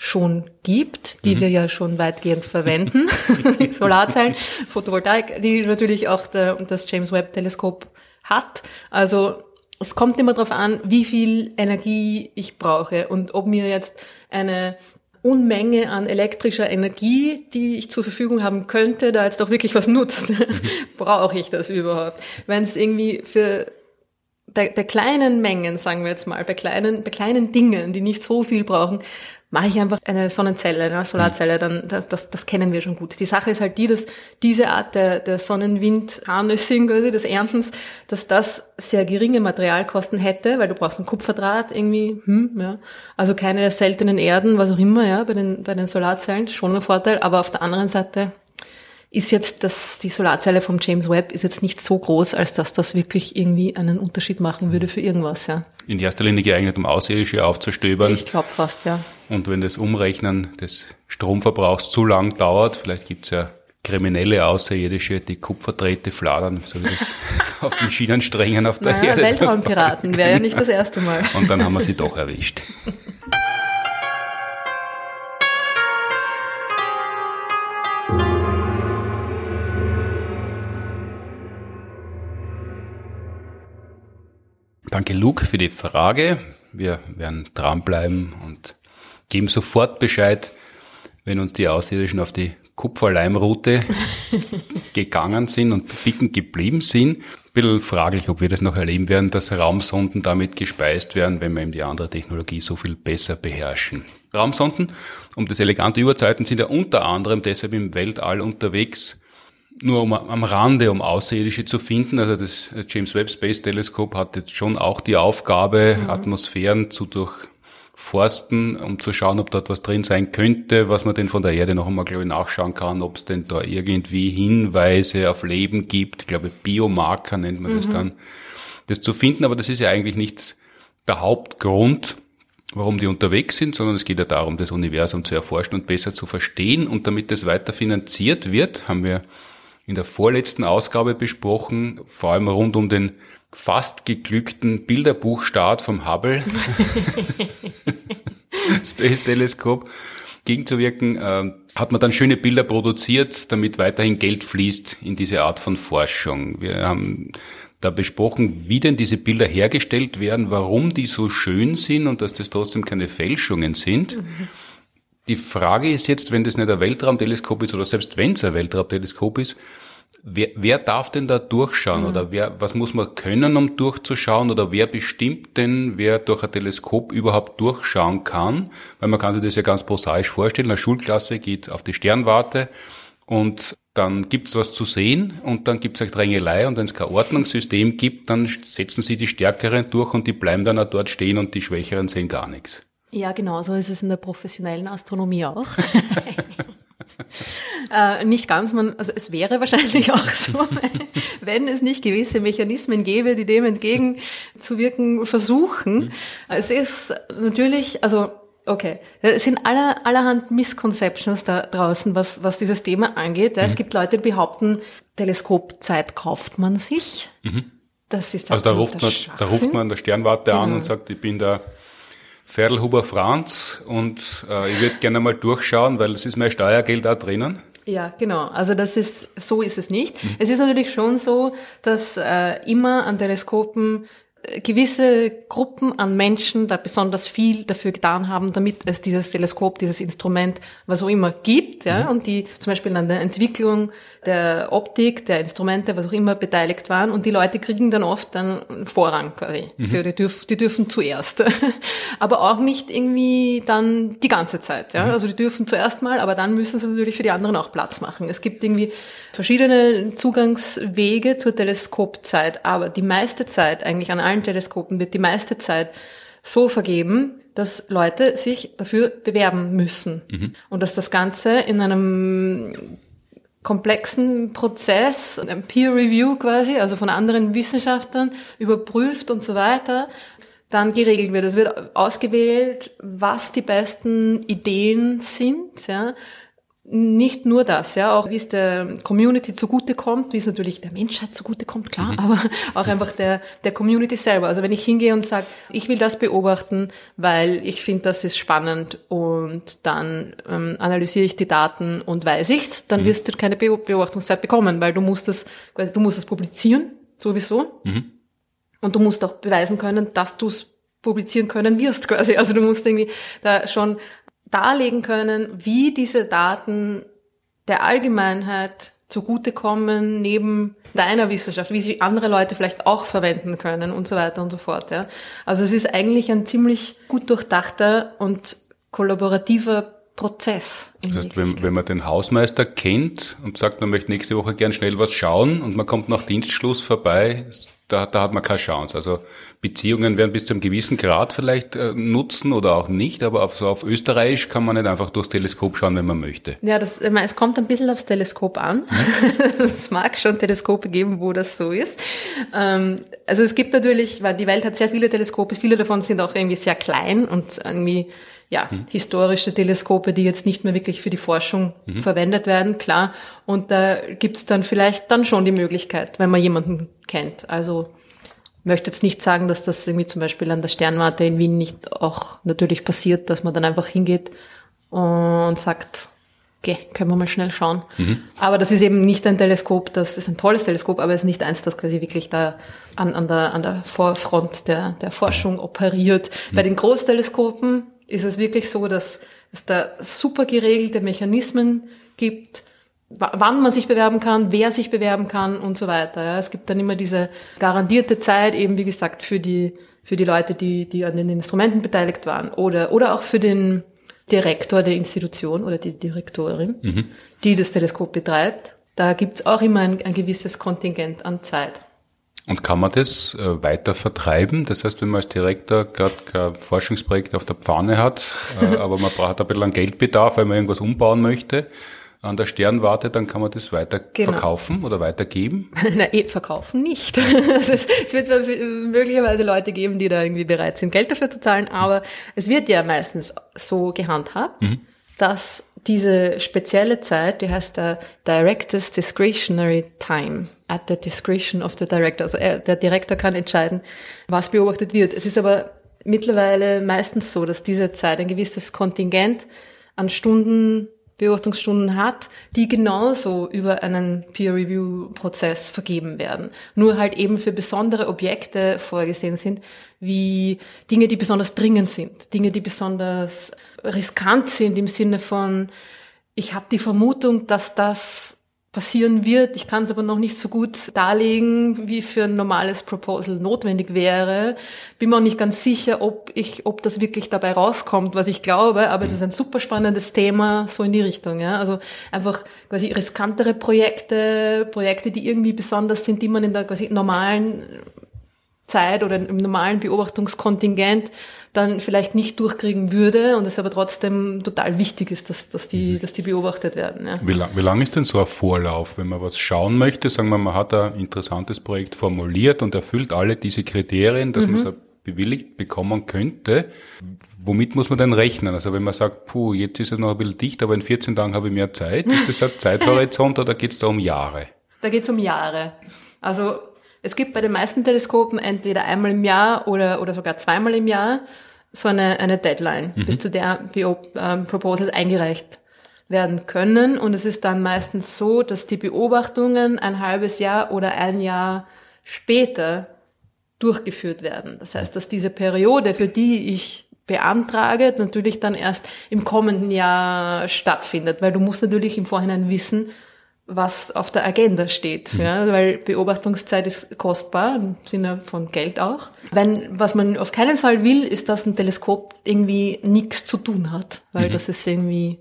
schon gibt, die mhm. wir ja schon weitgehend verwenden. Solarzellen, Photovoltaik, die natürlich auch der, das James Webb Teleskop hat. Also es kommt immer darauf an, wie viel Energie ich brauche und ob mir jetzt eine Unmenge an elektrischer Energie, die ich zur Verfügung haben könnte, da jetzt auch wirklich was nutzt. Mhm. Brauche ich das überhaupt? Wenn es irgendwie für bei, bei kleinen Mengen, sagen wir jetzt mal, bei kleinen, bei kleinen Dingen, die nicht so viel brauchen, mache ich einfach eine Sonnenzelle, eine Solarzelle, dann das, das, das kennen wir schon gut. Die Sache ist halt die, dass diese Art der, der Sonnenwind-Harnessing, also des Erntens, dass das sehr geringe Materialkosten hätte, weil du brauchst einen Kupferdraht irgendwie, hm, ja. also keine seltenen Erden, was auch immer, ja, bei den, bei den Solarzellen, schon ein Vorteil, aber auf der anderen Seite ist jetzt das, die Solarzelle vom James Webb ist jetzt nicht so groß, als dass das wirklich irgendwie einen Unterschied machen würde für irgendwas, ja.
In erster Linie geeignet, um Außerirdische aufzustöbern.
Ich glaube fast, ja.
Und wenn das Umrechnen des Stromverbrauchs zu lang dauert, vielleicht gibt's ja kriminelle Außerirdische, die Kupferdrähte fladern, so wie das auf den Schienensträngen auf der naja, Erde.
Weltraumpiraten wäre ja nicht das erste Mal.
Und dann haben wir sie doch erwischt. Danke, Luke, für die Frage. Wir werden dranbleiben und geben sofort Bescheid, wenn uns die Außerirdischen auf die Kupferleimroute gegangen sind und bitten geblieben sind. Ein bisschen fraglich, ob wir das noch erleben werden, dass Raumsonden damit gespeist werden, wenn wir eben die andere Technologie so viel besser beherrschen. Raumsonden, um das elegante Überzeiten, sind ja unter anderem deshalb im Weltall unterwegs, nur um, am Rande, um Außerirdische zu finden. Also das James Webb Space Telescope hat jetzt schon auch die Aufgabe, mhm. Atmosphären zu durchforsten, um zu schauen, ob dort was drin sein könnte, was man denn von der Erde noch einmal, glaube ich, nachschauen kann, ob es denn da irgendwie Hinweise auf Leben gibt. Ich glaube, Biomarker nennt man mhm. das dann, das zu finden. Aber das ist ja eigentlich nicht der Hauptgrund, warum die unterwegs sind, sondern es geht ja darum, das Universum zu erforschen und besser zu verstehen. Und damit das weiter finanziert wird, haben wir in der vorletzten Ausgabe besprochen, vor allem rund um den fast geglückten Bilderbuchstart vom Hubble Space Teleskop gegenzuwirken, äh, hat man dann schöne Bilder produziert, damit weiterhin Geld fließt in diese Art von Forschung. Wir haben da besprochen, wie denn diese Bilder hergestellt werden, warum die so schön sind und dass das trotzdem keine Fälschungen sind. Mhm. Die Frage ist jetzt, wenn das nicht ein Weltraumteleskop ist oder selbst wenn es ein Weltraumteleskop ist, wer, wer darf denn da durchschauen mhm. oder wer, was muss man können, um durchzuschauen oder wer bestimmt denn, wer durch ein Teleskop überhaupt durchschauen kann? Weil man kann sich das ja ganz prosaisch vorstellen. Eine Schulklasse geht auf die Sternwarte und dann gibt's was zu sehen und dann gibt's eine Drängelei und wenn es kein Ordnungssystem gibt, dann setzen sie die Stärkeren durch und die bleiben dann auch dort stehen und die Schwächeren sehen gar nichts.
Ja, genau, so ist es in der professionellen Astronomie auch. äh, nicht ganz, man, also es wäre wahrscheinlich auch so, wenn es nicht gewisse Mechanismen gäbe, die dem entgegenzuwirken versuchen. Es ist natürlich, also Okay, es sind aller, allerhand Misconceptions da draußen, was, was dieses Thema angeht. Mhm. Es gibt Leute, die behaupten, Teleskopzeit kauft man sich.
Mhm. Das ist also da ruft, man, da ruft man an der Sternwarte genau. an und sagt, ich bin der Ferlhuber Franz und äh, ich würde gerne mal durchschauen, weil es ist mein Steuergeld da drinnen.
Ja, genau. Also das ist so ist es nicht. Mhm. Es ist natürlich schon so, dass äh, immer an Teleskopen gewisse Gruppen an Menschen da besonders viel dafür getan haben, damit es dieses Teleskop, dieses Instrument, was auch immer gibt, ja, mhm. und die zum Beispiel an der Entwicklung der Optik, der Instrumente, was auch immer beteiligt waren, und die Leute kriegen dann oft dann Vorrang quasi. Mhm. So, die, dürf, die dürfen zuerst. aber auch nicht irgendwie dann die ganze Zeit, ja. Mhm. Also die dürfen zuerst mal, aber dann müssen sie natürlich für die anderen auch Platz machen. Es gibt irgendwie verschiedene Zugangswege zur Teleskopzeit, aber die meiste Zeit, eigentlich an allen Teleskopen wird die meiste Zeit so vergeben, dass Leute sich dafür bewerben müssen. Mhm. Und dass das Ganze in einem komplexen Prozess, einem Peer Review quasi, also von anderen Wissenschaftlern überprüft und so weiter, dann geregelt wird. Es wird ausgewählt, was die besten Ideen sind, ja, nicht nur das, ja, auch wie es der Community zugutekommt, wie es natürlich der Menschheit zugutekommt, klar, mhm. aber auch einfach der, der Community selber. Also wenn ich hingehe und sage, ich will das beobachten, weil ich finde, das ist spannend und dann ähm, analysiere ich die Daten und weiß ich's, dann mhm. wirst du keine Beobachtungszeit bekommen, weil du musst das, quasi, du musst das publizieren, sowieso. Mhm. Und du musst auch beweisen können, dass du es publizieren können wirst quasi. Also du musst irgendwie da schon darlegen können, wie diese Daten der Allgemeinheit zugutekommen, neben deiner Wissenschaft, wie sie andere Leute vielleicht auch verwenden können und so weiter und so fort. Ja. Also es ist eigentlich ein ziemlich gut durchdachter und kollaborativer Prozess.
Das heißt, wenn, wenn man den Hausmeister kennt und sagt, man möchte nächste Woche gern schnell was schauen und man kommt nach Dienstschluss vorbei, da, da hat man keine Chance. Also Beziehungen werden bis zu einem gewissen Grad vielleicht äh, nutzen oder auch nicht, aber auf, so auf Österreich kann man nicht einfach durchs Teleskop schauen, wenn man möchte.
Ja, das, es kommt ein bisschen aufs Teleskop an. es mag schon Teleskope geben, wo das so ist. Ähm, also es gibt natürlich, weil die Welt hat sehr viele Teleskope, viele davon sind auch irgendwie sehr klein und irgendwie ja, mhm. historische Teleskope, die jetzt nicht mehr wirklich für die Forschung mhm. verwendet werden, klar. Und da gibt's dann vielleicht dann schon die Möglichkeit, wenn man jemanden kennt. Also möchte jetzt nicht sagen, dass das irgendwie zum Beispiel an der Sternwarte in Wien nicht auch natürlich passiert, dass man dann einfach hingeht und sagt, okay, können wir mal schnell schauen. Mhm. Aber das ist eben nicht ein Teleskop, das ist ein tolles Teleskop, aber es ist nicht eins, das quasi wirklich da an, an, der, an der Vorfront der, der Forschung operiert. Mhm. Bei den Großteleskopen ist es wirklich so, dass es da super geregelte Mechanismen gibt, wann man sich bewerben kann, wer sich bewerben kann und so weiter. Ja. Es gibt dann immer diese garantierte Zeit, eben wie gesagt, für die, für die Leute, die, die an den Instrumenten beteiligt waren oder, oder auch für den Direktor der Institution oder die Direktorin, mhm. die das Teleskop betreibt. Da gibt's auch immer ein, ein gewisses Kontingent an Zeit.
Und kann man das äh, weiter vertreiben? Das heißt, wenn man als Direktor gerade kein Forschungsprojekt auf der Pfanne hat, äh, aber man braucht ein bisschen Geldbedarf, weil man irgendwas umbauen möchte an der Sternwarte, dann kann man das weiter genau. verkaufen oder weitergeben?
Nein, eh, verkaufen nicht. es, wird möglicherweise Leute geben, die da irgendwie bereit sind, Geld dafür zu zahlen, aber es wird ja meistens so gehandhabt, mhm. dass diese spezielle Zeit, die heißt der Director's Discretionary Time, at the discretion of the director. Also er, der Direktor kann entscheiden, was beobachtet wird. Es ist aber mittlerweile meistens so, dass diese Zeit ein gewisses Kontingent an Stunden, Beobachtungsstunden hat, die genauso über einen Peer-Review-Prozess vergeben werden. Nur halt eben für besondere Objekte vorgesehen sind, wie Dinge, die besonders dringend sind, Dinge, die besonders riskant sind im Sinne von, ich habe die Vermutung, dass das passieren wird. Ich kann es aber noch nicht so gut darlegen, wie für ein normales Proposal notwendig wäre. Bin mir auch nicht ganz sicher, ob ich, ob das wirklich dabei rauskommt, was ich glaube. Aber es ist ein super spannendes Thema, so in die Richtung. Ja? Also einfach quasi riskantere Projekte, Projekte, die irgendwie besonders sind, die man in der quasi normalen Zeit oder im normalen Beobachtungskontingent dann vielleicht nicht durchkriegen würde und es aber trotzdem total wichtig ist, dass, dass, die, mhm. dass die beobachtet werden. Ja.
Wie, lang, wie lang ist denn so ein Vorlauf, wenn man was schauen möchte? Sagen wir, man hat ein interessantes Projekt formuliert und erfüllt alle diese Kriterien, dass mhm. man es bewilligt bekommen könnte. Womit muss man denn rechnen? Also wenn man sagt, puh, jetzt ist es noch ein bisschen dicht, aber in 14 Tagen habe ich mehr Zeit, ist das ein Zeithorizont oder geht es da um Jahre?
Da geht es um Jahre. Also es gibt bei den meisten Teleskopen entweder einmal im Jahr oder, oder sogar zweimal im Jahr so eine, eine Deadline, mhm. bis zu der Bio, ähm, Proposals eingereicht werden können. Und es ist dann meistens so, dass die Beobachtungen ein halbes Jahr oder ein Jahr später durchgeführt werden. Das heißt, dass diese Periode, für die ich beantrage, natürlich dann erst im kommenden Jahr stattfindet, weil du musst natürlich im Vorhinein wissen, was auf der Agenda steht, mhm. ja, weil Beobachtungszeit ist kostbar im Sinne von Geld auch. Wenn was man auf keinen Fall will, ist, dass ein Teleskop irgendwie nichts zu tun hat, weil mhm. das ist irgendwie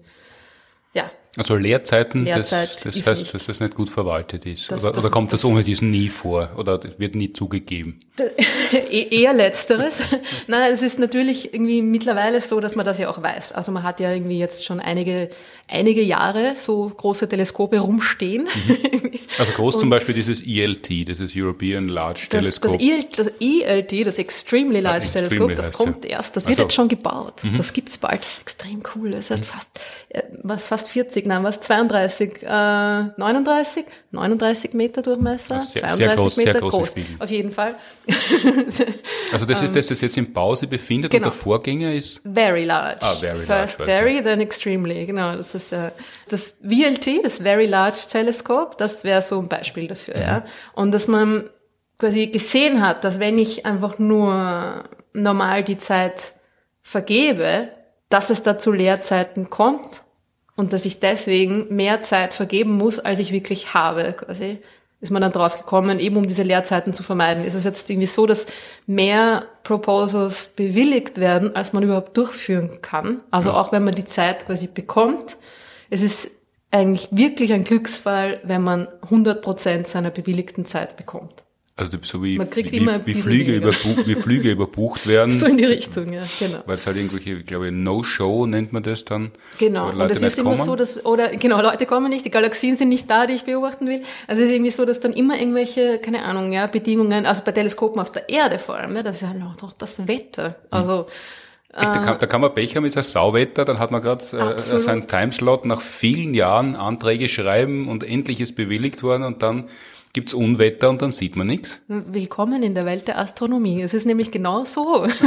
ja,
also Leerzeiten, Lehrzeit das, das heißt, nicht. dass das nicht gut verwaltet ist. Das, oder, das, oder kommt das, ohne diesen nie vor? Oder wird nie zugegeben?
E-, eher letzteres. Nein, es ist natürlich irgendwie mittlerweile so, dass man das ja auch weiß. Also man hat ja irgendwie jetzt schon einige, einige Jahre so große Teleskope rumstehen.
Mhm. Also groß zum Beispiel dieses ELT, dieses European Large Telescope.
Das, ELT, e das Extremely Large ja, Telescope, das kommt ja. erst. Das wird also, jetzt schon gebaut. Mhm. Das gibt's bald. Das ist extrem cool. Das ist mhm. fast, äh, fast 40 32, nein, was? 32, äh, 39, 39 Meter Durchmesser, sehr, 32 sehr groß, Meter groß, auf jeden Fall.
also das ist das, das jetzt in Pause befindet genau. und der Vorgänger ist?
Very large. Ah, very First large, very, then extremely, genau. Das ist äh, das VLT, das Very Large Telescope, das wäre so ein Beispiel dafür, mhm. ja. Und dass man quasi gesehen hat, dass wenn ich einfach nur normal die Zeit vergebe, dass es da zu Leerzeiten kommt und dass ich deswegen mehr Zeit vergeben muss, als ich wirklich habe, quasi, ist man dann drauf gekommen, eben um diese Leerzeiten zu vermeiden. Ist es jetzt irgendwie so, dass mehr Proposals bewilligt werden, als man überhaupt durchführen kann? Also ja. auch wenn man die Zeit quasi bekommt. Es ist eigentlich wirklich ein Glücksfall, wenn man 100 Prozent seiner bewilligten Zeit bekommt.
Also so wie, wie, wie, Flüge überbucht, wie Flüge überbucht werden.
So in die Richtung, ja, genau.
Weil es halt irgendwelche, ich glaube, No-Show nennt man das dann.
Genau. Und es ist immer so, dass, oder genau, Leute kommen nicht, die Galaxien sind nicht da, die ich beobachten will. Also es ist irgendwie so, dass dann immer irgendwelche, keine Ahnung, ja, Bedingungen, also bei Teleskopen auf der Erde vor allem, ja, das ist halt noch das Wetter. Also
Echt, da, kann, da kann man Pech haben mit so Sauwetter, dann hat man gerade äh, seinen Timeslot nach vielen Jahren Anträge schreiben und endlich ist bewilligt worden und dann gibt's Unwetter und dann sieht man nichts.
Willkommen in der Welt der Astronomie. Es ist nämlich genau so.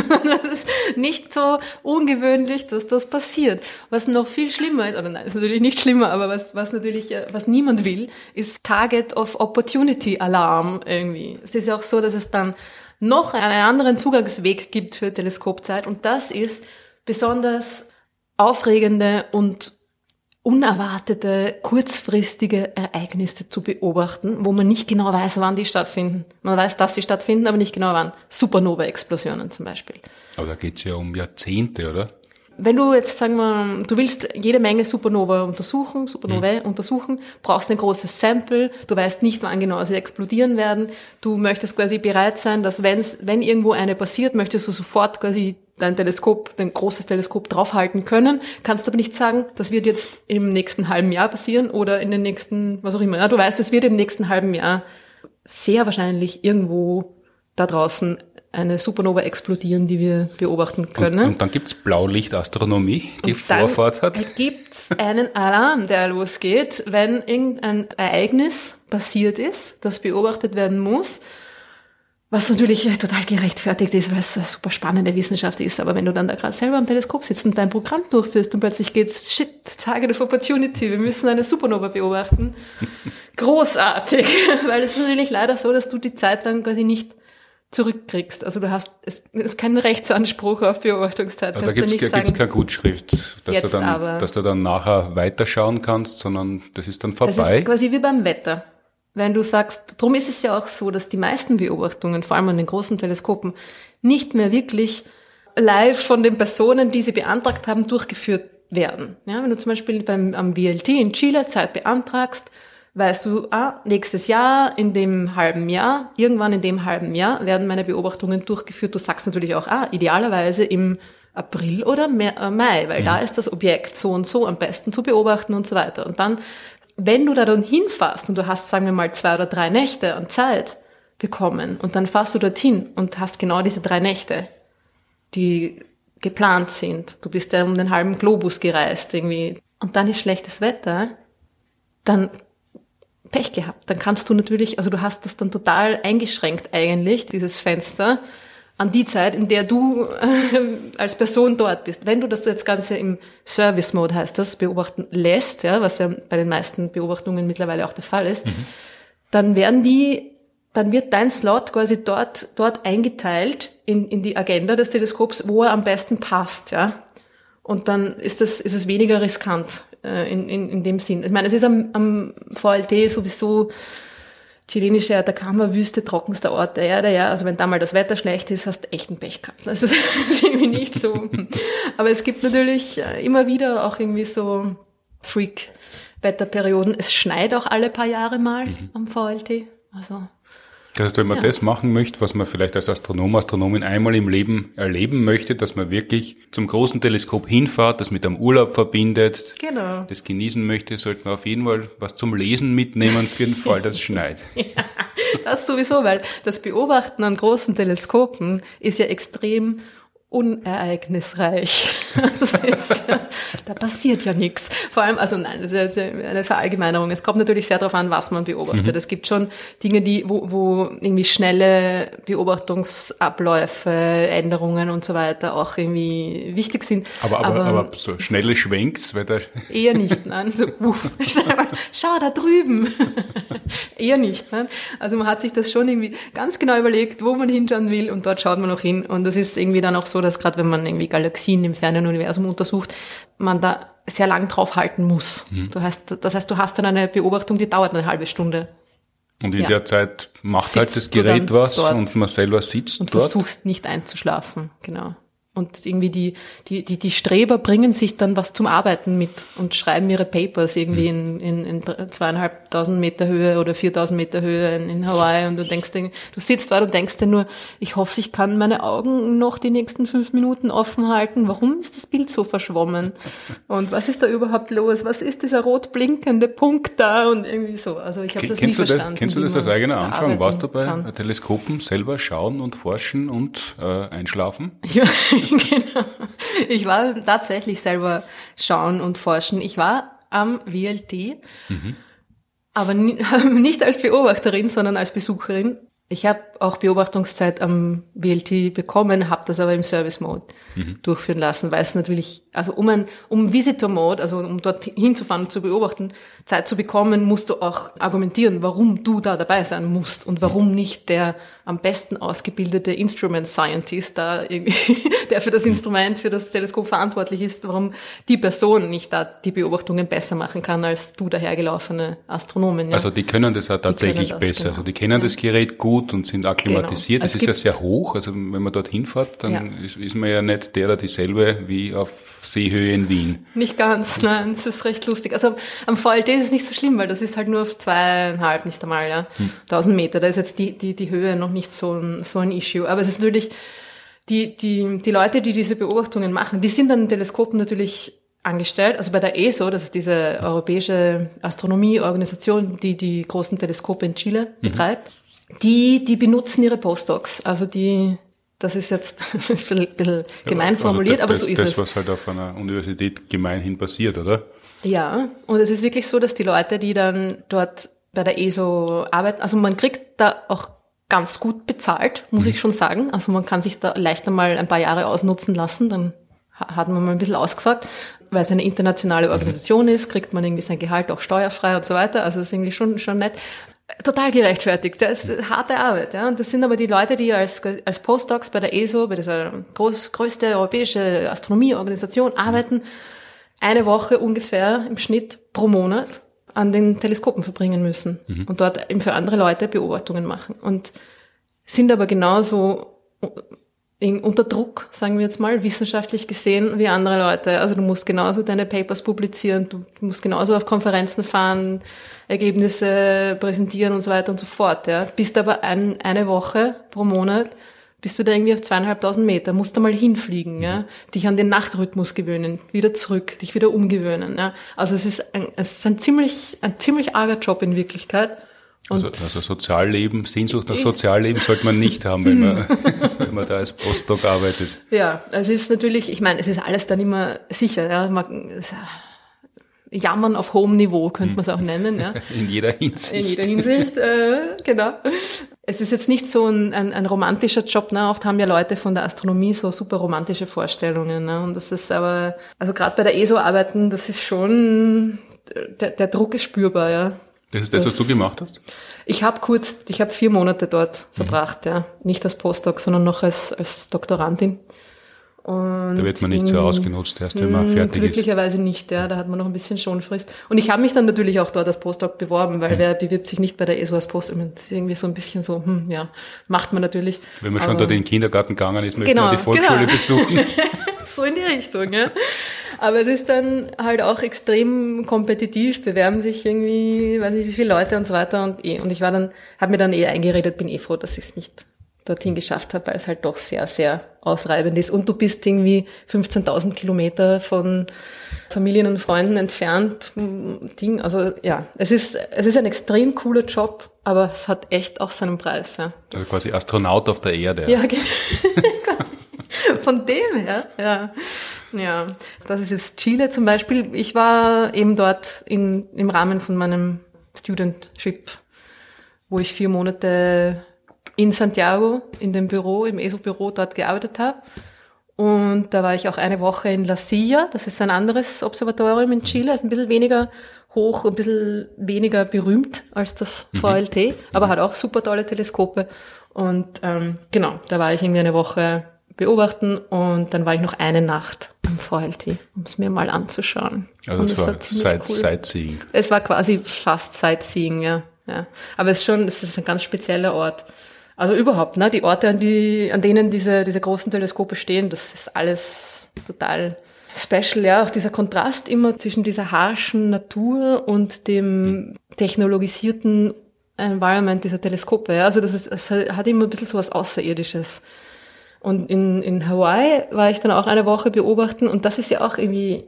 Es ist nicht so ungewöhnlich, dass das passiert. Was noch viel schlimmer ist, oder nein, ist natürlich nicht schlimmer, aber was, was natürlich, äh, was niemand will, ist Target of Opportunity Alarm irgendwie. Es ist ja auch so, dass es dann noch einen anderen Zugangsweg gibt für Teleskopzeit und das ist besonders aufregende und unerwartete, kurzfristige Ereignisse zu beobachten, wo man nicht genau weiß, wann die stattfinden. Man weiß, dass sie stattfinden, aber nicht genau wann. Supernova-Explosionen zum Beispiel.
Aber da geht's ja um Jahrzehnte, oder?
Wenn du jetzt, sagen wir, du willst jede Menge Supernova untersuchen, Supernovae mhm. untersuchen, brauchst ein großes Sample, du weißt nicht, wann genau sie explodieren werden, du möchtest quasi bereit sein, dass wenn's, wenn irgendwo eine passiert, möchtest du sofort quasi dein Teleskop, dein großes Teleskop draufhalten können, kannst aber nicht sagen, das wird jetzt im nächsten halben Jahr passieren oder in den nächsten, was auch immer. Ja, du weißt, es wird im nächsten halben Jahr sehr wahrscheinlich irgendwo da draußen eine Supernova explodieren, die wir beobachten können. Und,
und dann gibt's Blaulichtastronomie, die und Vorfahrt hat.
Dann gibt's einen Alarm, der losgeht, wenn irgendein Ereignis passiert ist, das beobachtet werden muss was natürlich total gerechtfertigt ist, weil es eine super spannende Wissenschaft ist. Aber wenn du dann da gerade selber am Teleskop sitzt und dein Programm durchführst und plötzlich geht's, shit, Target of Opportunity, wir müssen eine Supernova beobachten. Großartig. weil es ist natürlich leider so, dass du die Zeit dann quasi nicht zurückkriegst. Also du hast es ist kein Rechtsanspruch auf Beobachtungszeit.
Aber da gibt es keine Gutschrift, dass du, dann,
aber.
dass du dann nachher weiterschauen kannst, sondern das ist dann vorbei. Das ist
quasi wie beim Wetter. Wenn du sagst, darum ist es ja auch so, dass die meisten Beobachtungen, vor allem an den großen Teleskopen, nicht mehr wirklich live von den Personen, die sie beantragt haben, durchgeführt werden. Ja, wenn du zum Beispiel beim, am BLT in Chile Zeit beantragst, weißt du, ah, nächstes Jahr, in dem halben Jahr, irgendwann in dem halben Jahr werden meine Beobachtungen durchgeführt. Du sagst natürlich auch, ah, idealerweise im April oder äh, Mai, weil mhm. da ist das Objekt so und so am besten zu beobachten und so weiter. Und dann, wenn du da dann hinfährst und du hast, sagen wir mal, zwei oder drei Nächte an Zeit bekommen und dann fährst du dorthin und hast genau diese drei Nächte, die geplant sind. Du bist ja um den halben Globus gereist irgendwie. Und dann ist schlechtes Wetter, dann Pech gehabt. Dann kannst du natürlich, also du hast das dann total eingeschränkt eigentlich, dieses Fenster, an die Zeit, in der du äh, als Person dort bist. Wenn du das jetzt Ganze im Service Mode heißt das, beobachten lässt, ja, was ja bei den meisten Beobachtungen mittlerweile auch der Fall ist, mhm. dann werden die, dann wird dein Slot quasi dort, dort eingeteilt in, in die Agenda des Teleskops, wo er am besten passt, ja. Und dann ist es, ist es weniger riskant äh, in, in, in dem Sinn. Ich meine, es ist am, am VLT sowieso chilenische Atacama-Wüste, trockenster Ort der Erde, ja. Also wenn da mal das Wetter schlecht ist, hast du echt ein Pech gehabt. Das ist, irgendwie nicht so. Aber es gibt natürlich äh, immer wieder auch irgendwie so Freak-Wetterperioden. Es schneit auch alle paar Jahre mal mhm. am VLT. Also
das heißt, wenn man ja. das machen möchte, was man vielleicht als Astronom, Astronomin einmal im Leben erleben möchte, dass man wirklich zum großen Teleskop hinfahrt, das mit einem Urlaub verbindet,
genau.
das genießen möchte, sollte man auf jeden Fall was zum Lesen mitnehmen für den Fall, dass es schneit.
ja, das sowieso, weil das Beobachten an großen Teleskopen ist ja extrem unereignisreich. Ist, da passiert ja nichts. Vor allem, also nein, das ist eine Verallgemeinerung. Es kommt natürlich sehr darauf an, was man beobachtet. Mhm. Es gibt schon Dinge, die, wo, wo irgendwie schnelle Beobachtungsabläufe, Änderungen und so weiter auch irgendwie wichtig sind.
Aber, aber, aber, aber so schnelle Schwenks, weil da
eher nicht, nein. So, uff, schau da drüben. eher nicht, nein. Also man hat sich das schon irgendwie ganz genau überlegt, wo man hinschauen will und dort schaut man noch hin. Und das ist irgendwie dann auch so, dass gerade wenn man irgendwie Galaxien im fernen Universum untersucht, man da sehr lang drauf halten muss. Mhm. Du hast, das heißt, du hast dann eine Beobachtung, die dauert eine halbe Stunde.
Und in ja. der Zeit macht Sitzt halt das Gerät was und man selber sitzt
und
dort.
Und versuchst nicht einzuschlafen, genau. Und irgendwie die, die, die, die Streber bringen sich dann was zum Arbeiten mit und schreiben ihre Papers irgendwie mhm. in, in, in zweieinhalbtausend Meter Höhe oder viertausend Meter Höhe in, in Hawaii und du denkst, du sitzt dort und denkst dir nur, ich hoffe, ich kann meine Augen noch die nächsten fünf Minuten offen halten. Warum ist das Bild so verschwommen? Und was ist da überhaupt los? Was ist dieser rot blinkende Punkt da? Und irgendwie so. Also ich habe das
kennst
nie verstanden.
Das, kennst du das als eigener Anschauung? Warst du bei kann. Teleskopen selber schauen und forschen und äh, einschlafen?
Ja. genau. Ich war tatsächlich selber schauen und forschen. Ich war am VLT, mhm. aber nicht als Beobachterin, sondern als Besucherin. Ich habe auch Beobachtungszeit am WLT bekommen, habe das aber im Service Mode mhm. durchführen lassen, weil es natürlich, also um ein, um Visitor Mode, also um dort hinzufahren und zu beobachten, Zeit zu bekommen, musst du auch argumentieren, warum du da dabei sein musst und warum nicht der am besten ausgebildete Instrument Scientist da irgendwie, der für das mhm. Instrument, für das Teleskop verantwortlich ist, warum die Person nicht da die Beobachtungen besser machen kann als du dahergelaufene Astronomin. Ja.
Also die können das ja tatsächlich das, besser. Genau. Also die kennen ja. das Gerät gut und sind akklimatisiert. Genau. Das ist ja sehr hoch. Also wenn man dort hinfährt, dann ja. ist, ist, man ja nicht der oder dieselbe wie auf Seehöhe in Wien.
Nicht ganz, nein, das ist recht lustig. Also am VLT ist es nicht so schlimm, weil das ist halt nur auf zweieinhalb, nicht einmal, ja, hm. 1000 Meter. Da ist jetzt die, die, die Höhe noch nicht so ein, so ein Issue. Aber es ist natürlich, die, die, die Leute, die diese Beobachtungen machen, die sind an Teleskopen natürlich angestellt. Also bei der ESO, das ist diese europäische Astronomieorganisation, die die großen Teleskope in Chile mhm. Die, die benutzen ihre Postdocs. Also die, das ist jetzt ein bisschen gemein also formuliert,
also
aber so ist
das,
es.
Das, was halt auf einer Universität gemeinhin passiert, oder?
Ja, und es ist wirklich so, dass die Leute, die dann dort bei der ESO arbeiten, also man kriegt da auch ganz gut bezahlt, muss mhm. ich schon sagen. Also man kann sich da leicht einmal ein paar Jahre ausnutzen lassen, dann hat man mal ein bisschen ausgesagt. Weil es eine internationale mhm. Organisation mhm. ist, kriegt man irgendwie sein Gehalt auch steuerfrei und so weiter. Also das ist irgendwie schon, schon nett. Total gerechtfertigt. Das ist harte Arbeit. Ja. Und das sind aber die Leute, die als, als Postdocs bei der ESO, bei dieser groß, größte europäische Astronomieorganisation arbeiten, eine Woche ungefähr im Schnitt pro Monat an den Teleskopen verbringen müssen mhm. und dort eben für andere Leute Beobachtungen machen. Und sind aber genauso unter Druck, sagen wir jetzt mal, wissenschaftlich gesehen, wie andere Leute. Also du musst genauso deine Papers publizieren, du musst genauso auf Konferenzen fahren, Ergebnisse präsentieren und so weiter und so fort. Ja. Bist aber ein, eine Woche pro Monat, bist du da irgendwie auf zweieinhalbtausend Meter, musst da mal hinfliegen, ja, dich an den Nachtrhythmus gewöhnen, wieder zurück, dich wieder umgewöhnen. Ja. Also es ist ein, es ist ein ziemlich, ein ziemlich arger Job in Wirklichkeit.
Also, also, Sozialleben, Sehnsucht nach Sozialleben sollte man nicht haben, wenn man, wenn man da als Postdoc arbeitet.
Ja, es ist natürlich, ich meine, es ist alles dann immer sicher. Ja. Man, Jammern auf hohem Niveau könnte man es auch nennen. Ja.
In jeder Hinsicht.
In jeder Hinsicht, äh, genau. Es ist jetzt nicht so ein, ein, ein romantischer Job. Ne? Oft haben ja Leute von der Astronomie so super romantische Vorstellungen. Ne? Und das ist aber, also gerade bei der ESO arbeiten, das ist schon, der, der Druck ist spürbar. Ja.
Das ist das, das, was du gemacht hast?
Ich habe kurz, ich habe vier Monate dort mhm. verbracht, ja. Nicht als Postdoc, sondern noch als, als Doktorandin.
Und da wird man nicht so ausgenutzt, erst wenn man fertig
glücklicherweise ist. nicht, ja, da hat man noch ein bisschen Schonfrist. Und ich habe mich dann natürlich auch dort als Postdoc beworben, weil mhm. wer bewirbt sich nicht bei der ESO als Postdoc? Das ist irgendwie so ein bisschen so, hm, ja, macht man natürlich.
Wenn man schon dort in den Kindergarten gegangen ist, möchte genau, man die Volksschule genau. besuchen.
so in die Richtung, ja. Aber es ist dann halt auch extrem kompetitiv, bewerben sich irgendwie, weiß nicht wie viele Leute und so weiter und eh. Und ich war dann, habe mir dann eh eingeredet, bin eh froh, dass ich es nicht dorthin geschafft habe, weil es halt doch sehr, sehr aufreibend ist. Und du bist irgendwie 15.000 Kilometer von Familien und Freunden entfernt. Ding. Also ja, es ist, es ist ein extrem cooler Job, aber es hat echt auch seinen Preis. Ja.
Also quasi Astronaut auf der Erde.
Ja, von dem her, ja. Ja, das ist jetzt Chile zum Beispiel. Ich war eben dort in, im Rahmen von meinem Studentship, wo ich vier Monate in Santiago in dem Büro, im ESO-Büro dort gearbeitet habe. Und da war ich auch eine Woche in La Silla, das ist ein anderes Observatorium in Chile, ist ein bisschen weniger hoch, ein bisschen weniger berühmt als das mhm. VLT, aber hat auch super tolle Teleskope. Und ähm, genau, da war ich irgendwie eine Woche beobachten und dann war ich noch eine Nacht am VLT, um es mir mal anzuschauen.
Also es war, war Sight cool. Sightseeing.
Es war quasi fast Sightseeing, ja. ja. Aber es ist schon, es ist ein ganz spezieller Ort. Also überhaupt, ne? Die Orte, an, die, an denen diese, diese großen Teleskope stehen, das ist alles total special, ja. Auch dieser Kontrast immer zwischen dieser harschen Natur und dem technologisierten Environment dieser Teleskope. Ja. Also das, ist, das hat immer ein bisschen so was Außerirdisches. Und in, in Hawaii war ich dann auch eine Woche beobachten und das ist ja auch irgendwie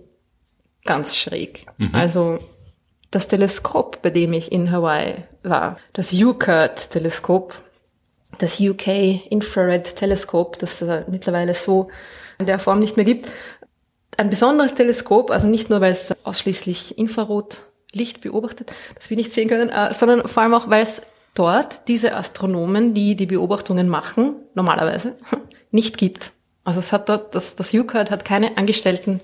ganz schräg. Mhm. Also das Teleskop, bei dem ich in Hawaii war, das UCURT-Teleskop, das UK Infrared Teleskop, das es mittlerweile so in der Form nicht mehr gibt. Ein besonderes Teleskop, also nicht nur, weil es ausschließlich Infrarotlicht beobachtet, das wir nicht sehen können, äh, sondern vor allem auch, weil es dort diese Astronomen, die die Beobachtungen machen, normalerweise, nicht gibt. Also es hat dort, das, das UCAD hat keine angestellten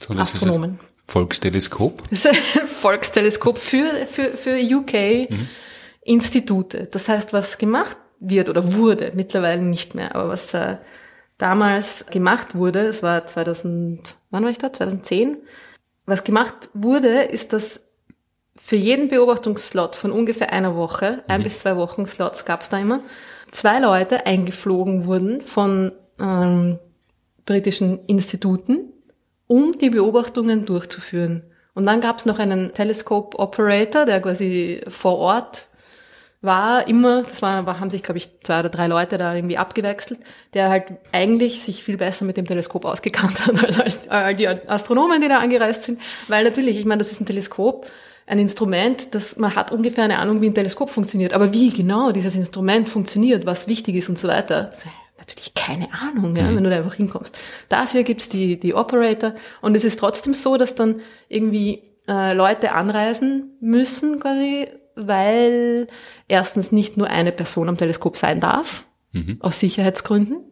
so, Astronomen.
Volksteleskop?
Das ist ein Volksteleskop für, für, für UK-Institute. Mhm. Das heißt, was gemacht wird oder wurde, mittlerweile nicht mehr, aber was äh, damals gemacht wurde, es war 2000, wann war ich da? 2010. Was gemacht wurde, ist, dass für jeden Beobachtungsslot von ungefähr einer Woche, ein mhm. bis zwei Wochen Slots gab es da immer, zwei Leute eingeflogen wurden von ähm, britischen Instituten, um die Beobachtungen durchzuführen. Und dann gab es noch einen Telescope Operator, der quasi vor Ort war immer, das war, haben sich, glaube ich, zwei oder drei Leute da irgendwie abgewechselt, der halt eigentlich sich viel besser mit dem Teleskop ausgekannt hat als, als äh, die Astronomen, die da angereist sind. Weil natürlich, ich meine, das ist ein Teleskop, ein Instrument, das man hat ungefähr eine Ahnung, wie ein Teleskop funktioniert. Aber wie genau dieses Instrument funktioniert, was wichtig ist und so weiter, natürlich keine Ahnung, ja, mhm. wenn du da einfach hinkommst. Dafür gibt's die, die Operator und es ist trotzdem so, dass dann irgendwie äh, Leute anreisen müssen quasi weil erstens nicht nur eine Person am Teleskop sein darf, mhm. aus Sicherheitsgründen.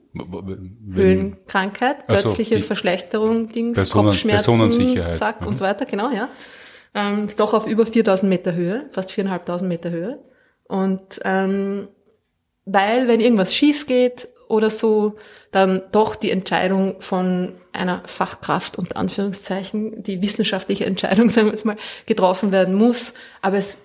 Höhenkrankheit, plötzliche so, Verschlechterung, Dings, Personen, Kopfschmerzen, zack mhm. und so weiter, genau, ja. Ähm, ist doch auf über 4000 Meter Höhe, fast 4.500 Meter Höhe. Und ähm, weil, wenn irgendwas schief geht oder so, dann doch die Entscheidung von einer Fachkraft unter Anführungszeichen, die wissenschaftliche Entscheidung, sagen wir jetzt mal, getroffen werden muss. Aber es,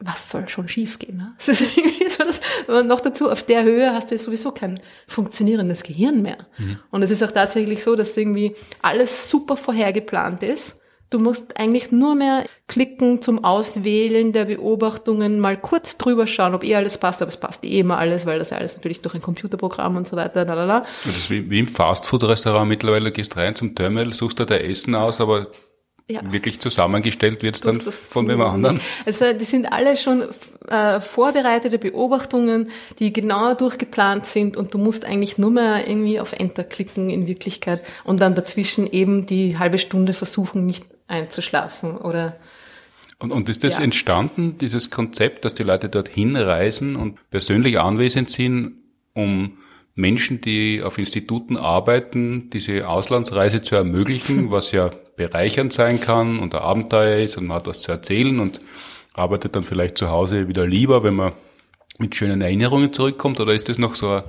was soll schon schiefgehen? Ne? Es ist irgendwie so, dass, noch dazu, auf der Höhe hast du jetzt sowieso kein funktionierendes Gehirn mehr. Mhm. Und es ist auch tatsächlich so, dass irgendwie alles super vorhergeplant ist Du musst eigentlich nur mehr klicken zum Auswählen der Beobachtungen, mal kurz drüber schauen, ob eh alles passt, aber es passt eh immer alles, weil das alles natürlich durch ein Computerprogramm und so weiter. Lalala.
Das ist wie, wie im Fastfood-Restaurant mittlerweile, gehst rein zum Terminal, suchst da dein Essen aus, aber ja. wirklich zusammengestellt wird es dann von wem anderen.
Also die sind alle schon äh, vorbereitete Beobachtungen, die genau durchgeplant sind und du musst eigentlich nur mehr irgendwie auf Enter klicken in Wirklichkeit und dann dazwischen eben die halbe Stunde versuchen, nicht einzuschlafen oder
und, und ist das ja. entstanden, dieses Konzept, dass die Leute dort hinreisen und persönlich anwesend sind, um Menschen, die auf Instituten arbeiten, diese Auslandsreise zu ermöglichen, was ja bereichernd sein kann und ein Abenteuer ist und man hat was zu erzählen und arbeitet dann vielleicht zu Hause wieder lieber, wenn man mit schönen Erinnerungen zurückkommt? Oder ist das noch so ein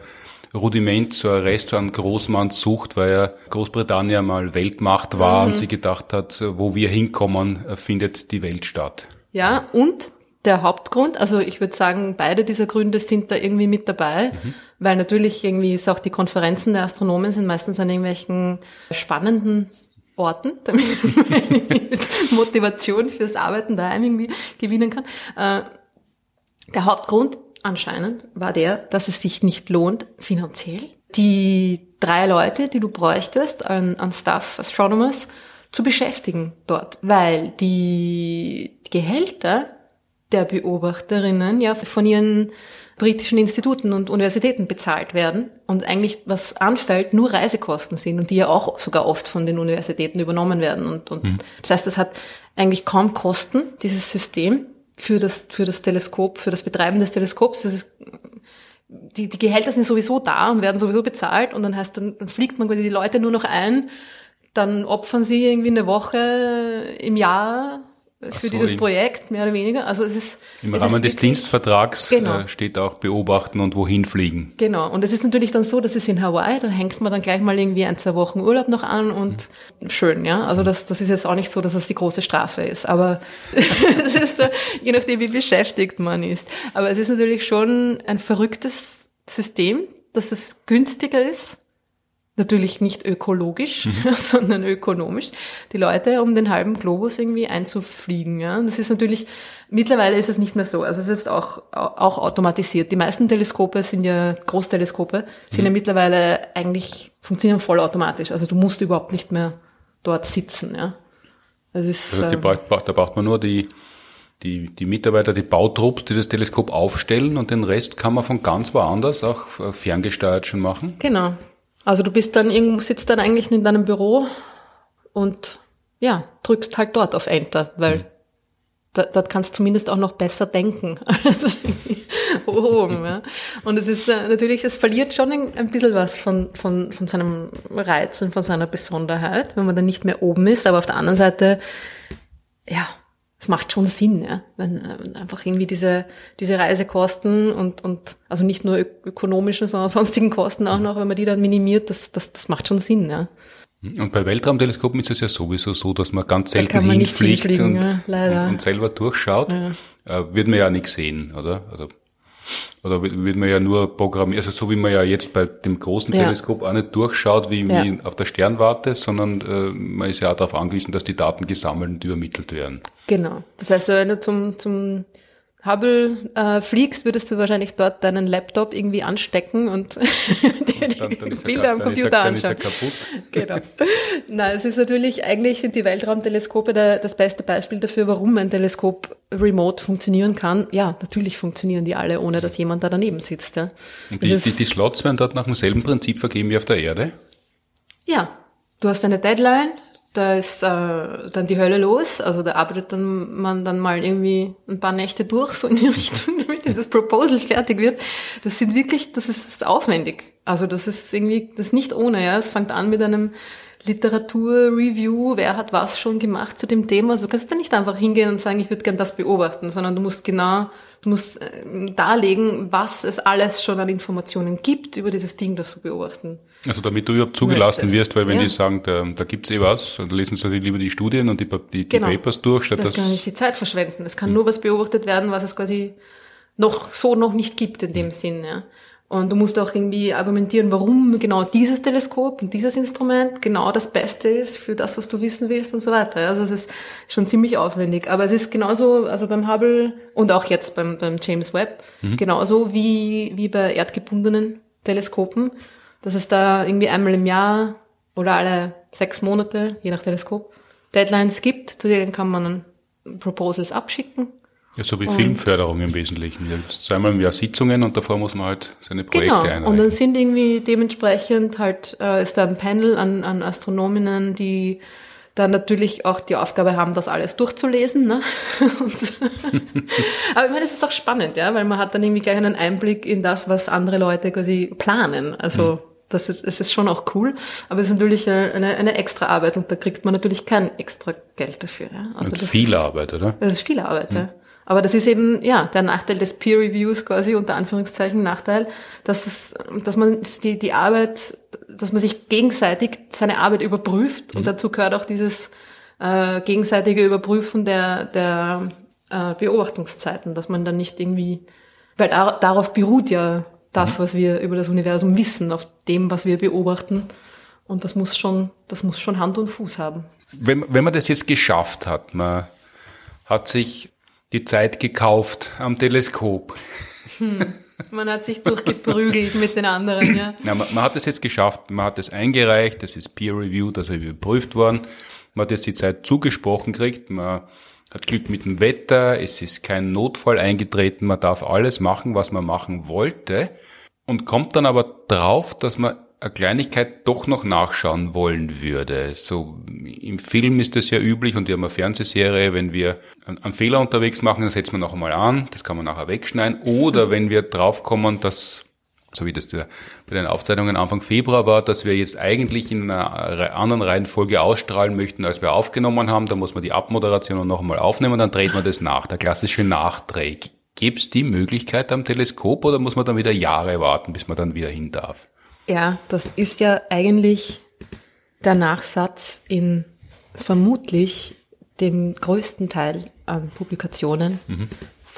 Rudiment, so ein Rest an Großmannssucht, weil ja Großbritannien mal Weltmacht war mhm. und sie gedacht hat, wo wir hinkommen, findet die Welt statt?
Ja, und der Hauptgrund, also ich würde sagen, beide dieser Gründe sind da irgendwie mit dabei. Mhm weil natürlich irgendwie ist auch die Konferenzen der Astronomen sind meistens an irgendwelchen spannenden Orten, damit man Motivation fürs Arbeiten daheim irgendwie gewinnen kann. Äh, der Hauptgrund anscheinend war der, dass es sich nicht lohnt finanziell, die drei Leute, die du bräuchtest an, an Staff Astronomers, zu beschäftigen dort, weil die Gehälter der Beobachterinnen ja von ihren britischen Instituten und Universitäten bezahlt werden und eigentlich was anfällt, nur Reisekosten sind und die ja auch sogar oft von den Universitäten übernommen werden. Und, und mhm. das heißt, es hat eigentlich kaum Kosten, dieses System für das, für das Teleskop, für das Betreiben des Teleskops. Das ist, die, die Gehälter sind sowieso da und werden sowieso bezahlt und dann heißt, dann, dann fliegt man quasi die Leute nur noch ein, dann opfern sie irgendwie eine Woche im Jahr für so, dieses Projekt, mehr oder weniger. Also es ist
im es Rahmen ist des wirklich, Dienstvertrags genau. äh, steht auch beobachten und wohin fliegen.
Genau. Und es ist natürlich dann so, dass es in Hawaii, da hängt man dann gleich mal irgendwie ein, zwei Wochen Urlaub noch an und mhm. schön, ja. Also das, das ist jetzt auch nicht so, dass es die große Strafe ist. Aber es ist je nachdem, wie beschäftigt man ist. Aber es ist natürlich schon ein verrücktes System, dass es günstiger ist natürlich nicht ökologisch, mhm. sondern ökonomisch, die Leute um den halben Globus irgendwie einzufliegen. Ja? das ist natürlich, mittlerweile ist es nicht mehr so. Also es ist auch, auch automatisiert. Die meisten Teleskope sind ja, Großteleskope, sind mhm. ja mittlerweile eigentlich, funktionieren vollautomatisch. Also du musst überhaupt nicht mehr dort sitzen. Ja?
Das ist, das heißt, ähm, braucht, da braucht man nur die, die, die Mitarbeiter, die Bautrupps, die das Teleskop aufstellen und den Rest kann man von ganz woanders auch äh, ferngesteuert schon machen?
Genau, also du bist dann irgendwo, sitzt dann eigentlich in deinem Büro und ja, drückst halt dort auf Enter, weil mhm. da, dort kannst du zumindest auch noch besser denken als oben. Ja. Und es ist äh, natürlich, es verliert schon ein, ein bisschen was von, von, von seinem Reiz und von seiner Besonderheit, wenn man dann nicht mehr oben ist. Aber auf der anderen Seite, ja, es macht schon Sinn, ja, wenn, wenn einfach irgendwie diese, diese Reisekosten und, und also nicht nur ökonomischen, sondern sonstigen Kosten auch noch, wenn man die dann minimiert, das, das, das macht schon Sinn, ja.
Und bei Weltraumteleskopen ist es ja sowieso so, dass man ganz selten man hinfliegt und, ja, und, und, selber durchschaut. Ja. Äh, wird man ja nichts sehen, oder? oder? Oder wird man ja nur programmieren, also so wie man ja jetzt bei dem großen ja. Teleskop auch nicht durchschaut wie, ja. wie auf der Sternwarte, sondern äh, man ist ja auch darauf angewiesen, dass die Daten gesammelt und übermittelt werden.
Genau. Das heißt, wenn du zum, zum Hubble äh, fliegst, würdest du wahrscheinlich dort deinen Laptop irgendwie anstecken und dir die dann, dann Bilder er, am Computer er, anschauen. Dann ist kaputt. Genau. Nein, es ist natürlich, eigentlich sind die Weltraumteleskope der, das beste Beispiel dafür, warum ein Teleskop remote funktionieren kann. Ja, natürlich funktionieren die alle, ohne dass jemand da daneben sitzt. Ja.
Und die, die, die Slots werden dort nach demselben Prinzip vergeben wie auf der Erde?
Ja, du hast eine Deadline, da ist äh, dann die Hölle los. Also da arbeitet dann man dann mal irgendwie ein paar Nächte durch, so in die Richtung, damit dieses Proposal fertig wird. Das sind wirklich, das ist aufwendig. Also das ist irgendwie, das ist nicht ohne, ja. Es fängt an mit einem Literaturreview, wer hat was schon gemacht zu dem Thema. So kannst du nicht einfach hingehen und sagen, ich würde gern das beobachten, sondern du musst genau, du musst äh, darlegen, was es alles schon an Informationen gibt über dieses Ding, das du beobachten.
Also damit du überhaupt zugelassen möchtest. wirst, weil wenn ja. die sagen, da, da gibt's eh was, dann lesen sie lieber die Studien und die, die, genau. die Papers durch.
Statt das, das kann nicht die Zeit verschwenden. Es kann hm. nur was beobachtet werden, was es quasi noch so noch nicht gibt in dem hm. Sinn. Ja. Und du musst auch irgendwie argumentieren, warum genau dieses Teleskop und dieses Instrument genau das Beste ist für das, was du wissen willst und so weiter. Also es ist schon ziemlich aufwendig. Aber es ist genauso, also beim Hubble und auch jetzt beim, beim James Webb, mhm. genauso wie, wie bei erdgebundenen Teleskopen, dass es da irgendwie einmal im Jahr oder alle sechs Monate, je nach Teleskop, Deadlines gibt, zu denen kann man Proposals abschicken
ja, so wie und Filmförderung im Wesentlichen. Da gibt es zweimal im Jahr Sitzungen und davor muss man halt seine Projekte genau. einreichen.
Und dann sind irgendwie dementsprechend halt, äh, ist da ein Panel an, an Astronominnen, die dann natürlich auch die Aufgabe haben, das alles durchzulesen. Ne? aber ich meine, es ist auch spannend, ja, weil man hat dann irgendwie gleich einen Einblick in das, was andere Leute quasi planen. Also mhm. Das ist, es ist schon auch cool, aber es ist natürlich eine, eine extra Arbeit und da kriegt man natürlich kein extra Geld dafür. Ja?
Also und viel ist, Arbeit, oder?
Das ist viel Arbeit, ja. Aber das ist eben, ja, der Nachteil des Peer Reviews quasi, unter Anführungszeichen Nachteil, dass es, dass man die, die Arbeit, dass man sich gegenseitig seine Arbeit überprüft mhm. und dazu gehört auch dieses äh, gegenseitige Überprüfen der, der äh, Beobachtungszeiten, dass man dann nicht irgendwie, weil da, darauf beruht ja das, was wir über das Universum wissen, auf dem, was wir beobachten. Und das muss schon, das muss schon Hand und Fuß haben.
Wenn, wenn man das jetzt geschafft hat, man hat sich die Zeit gekauft am Teleskop.
Hm. Man hat sich durchgeprügelt mit den anderen, ja.
ja man, man, hat es jetzt geschafft, man hat es eingereicht, das ist Peer Review, das ist überprüft worden. Man hat jetzt die Zeit zugesprochen gekriegt, man hat Glück mit dem Wetter, es ist kein Notfall eingetreten, man darf alles machen, was man machen wollte und kommt dann aber drauf, dass man eine Kleinigkeit doch noch nachschauen wollen würde. So im Film ist das ja üblich und wir haben eine Fernsehserie, wenn wir einen Fehler unterwegs machen, dann setzen wir noch einmal an, das kann man nachher wegschneiden. Oder wenn wir draufkommen, dass so wie das bei den Aufzeichnungen Anfang Februar war, dass wir jetzt eigentlich in einer anderen Reihenfolge ausstrahlen möchten, als wir aufgenommen haben, dann muss man die Abmoderation noch einmal aufnehmen, dann dreht man das nach, der klassische Nachträg. Gibt es die Möglichkeit am Teleskop oder muss man dann wieder Jahre warten, bis man dann wieder hin darf?
Ja, das ist ja eigentlich der Nachsatz in vermutlich dem größten Teil an Publikationen. Mhm.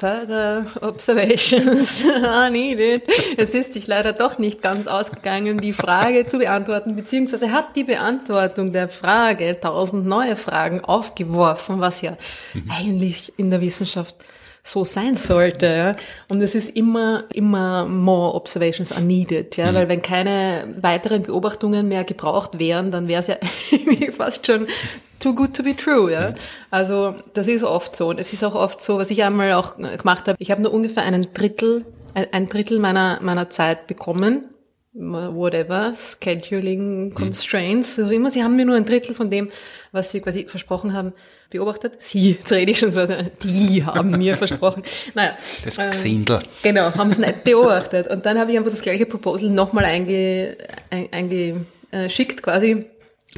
Further observations are needed. Es ist sich leider doch nicht ganz ausgegangen, die Frage zu beantworten, beziehungsweise hat die Beantwortung der Frage tausend neue Fragen aufgeworfen, was ja mhm. eigentlich in der Wissenschaft so sein sollte. Ja? Und es ist immer, immer more observations are needed, ja, mhm. weil wenn keine weiteren Beobachtungen mehr gebraucht wären, dann wäre es ja fast schon too good to be true, ja. Mhm. Also das ist oft so. Und es ist auch oft so, was ich einmal auch gemacht habe, ich habe nur ungefähr einen Drittel, ein Drittel meiner, meiner Zeit bekommen whatever, Scheduling, mhm. Constraints, mhm. also immer, sie haben mir nur ein Drittel von dem, was sie quasi versprochen haben, beobachtet. Sie, jetzt rede ich schon so, die haben mir versprochen. Naja.
Das ähm, Gesindel.
Genau, haben es nicht beobachtet. Und dann habe ich einfach das gleiche Proposal nochmal einge, eingeschickt quasi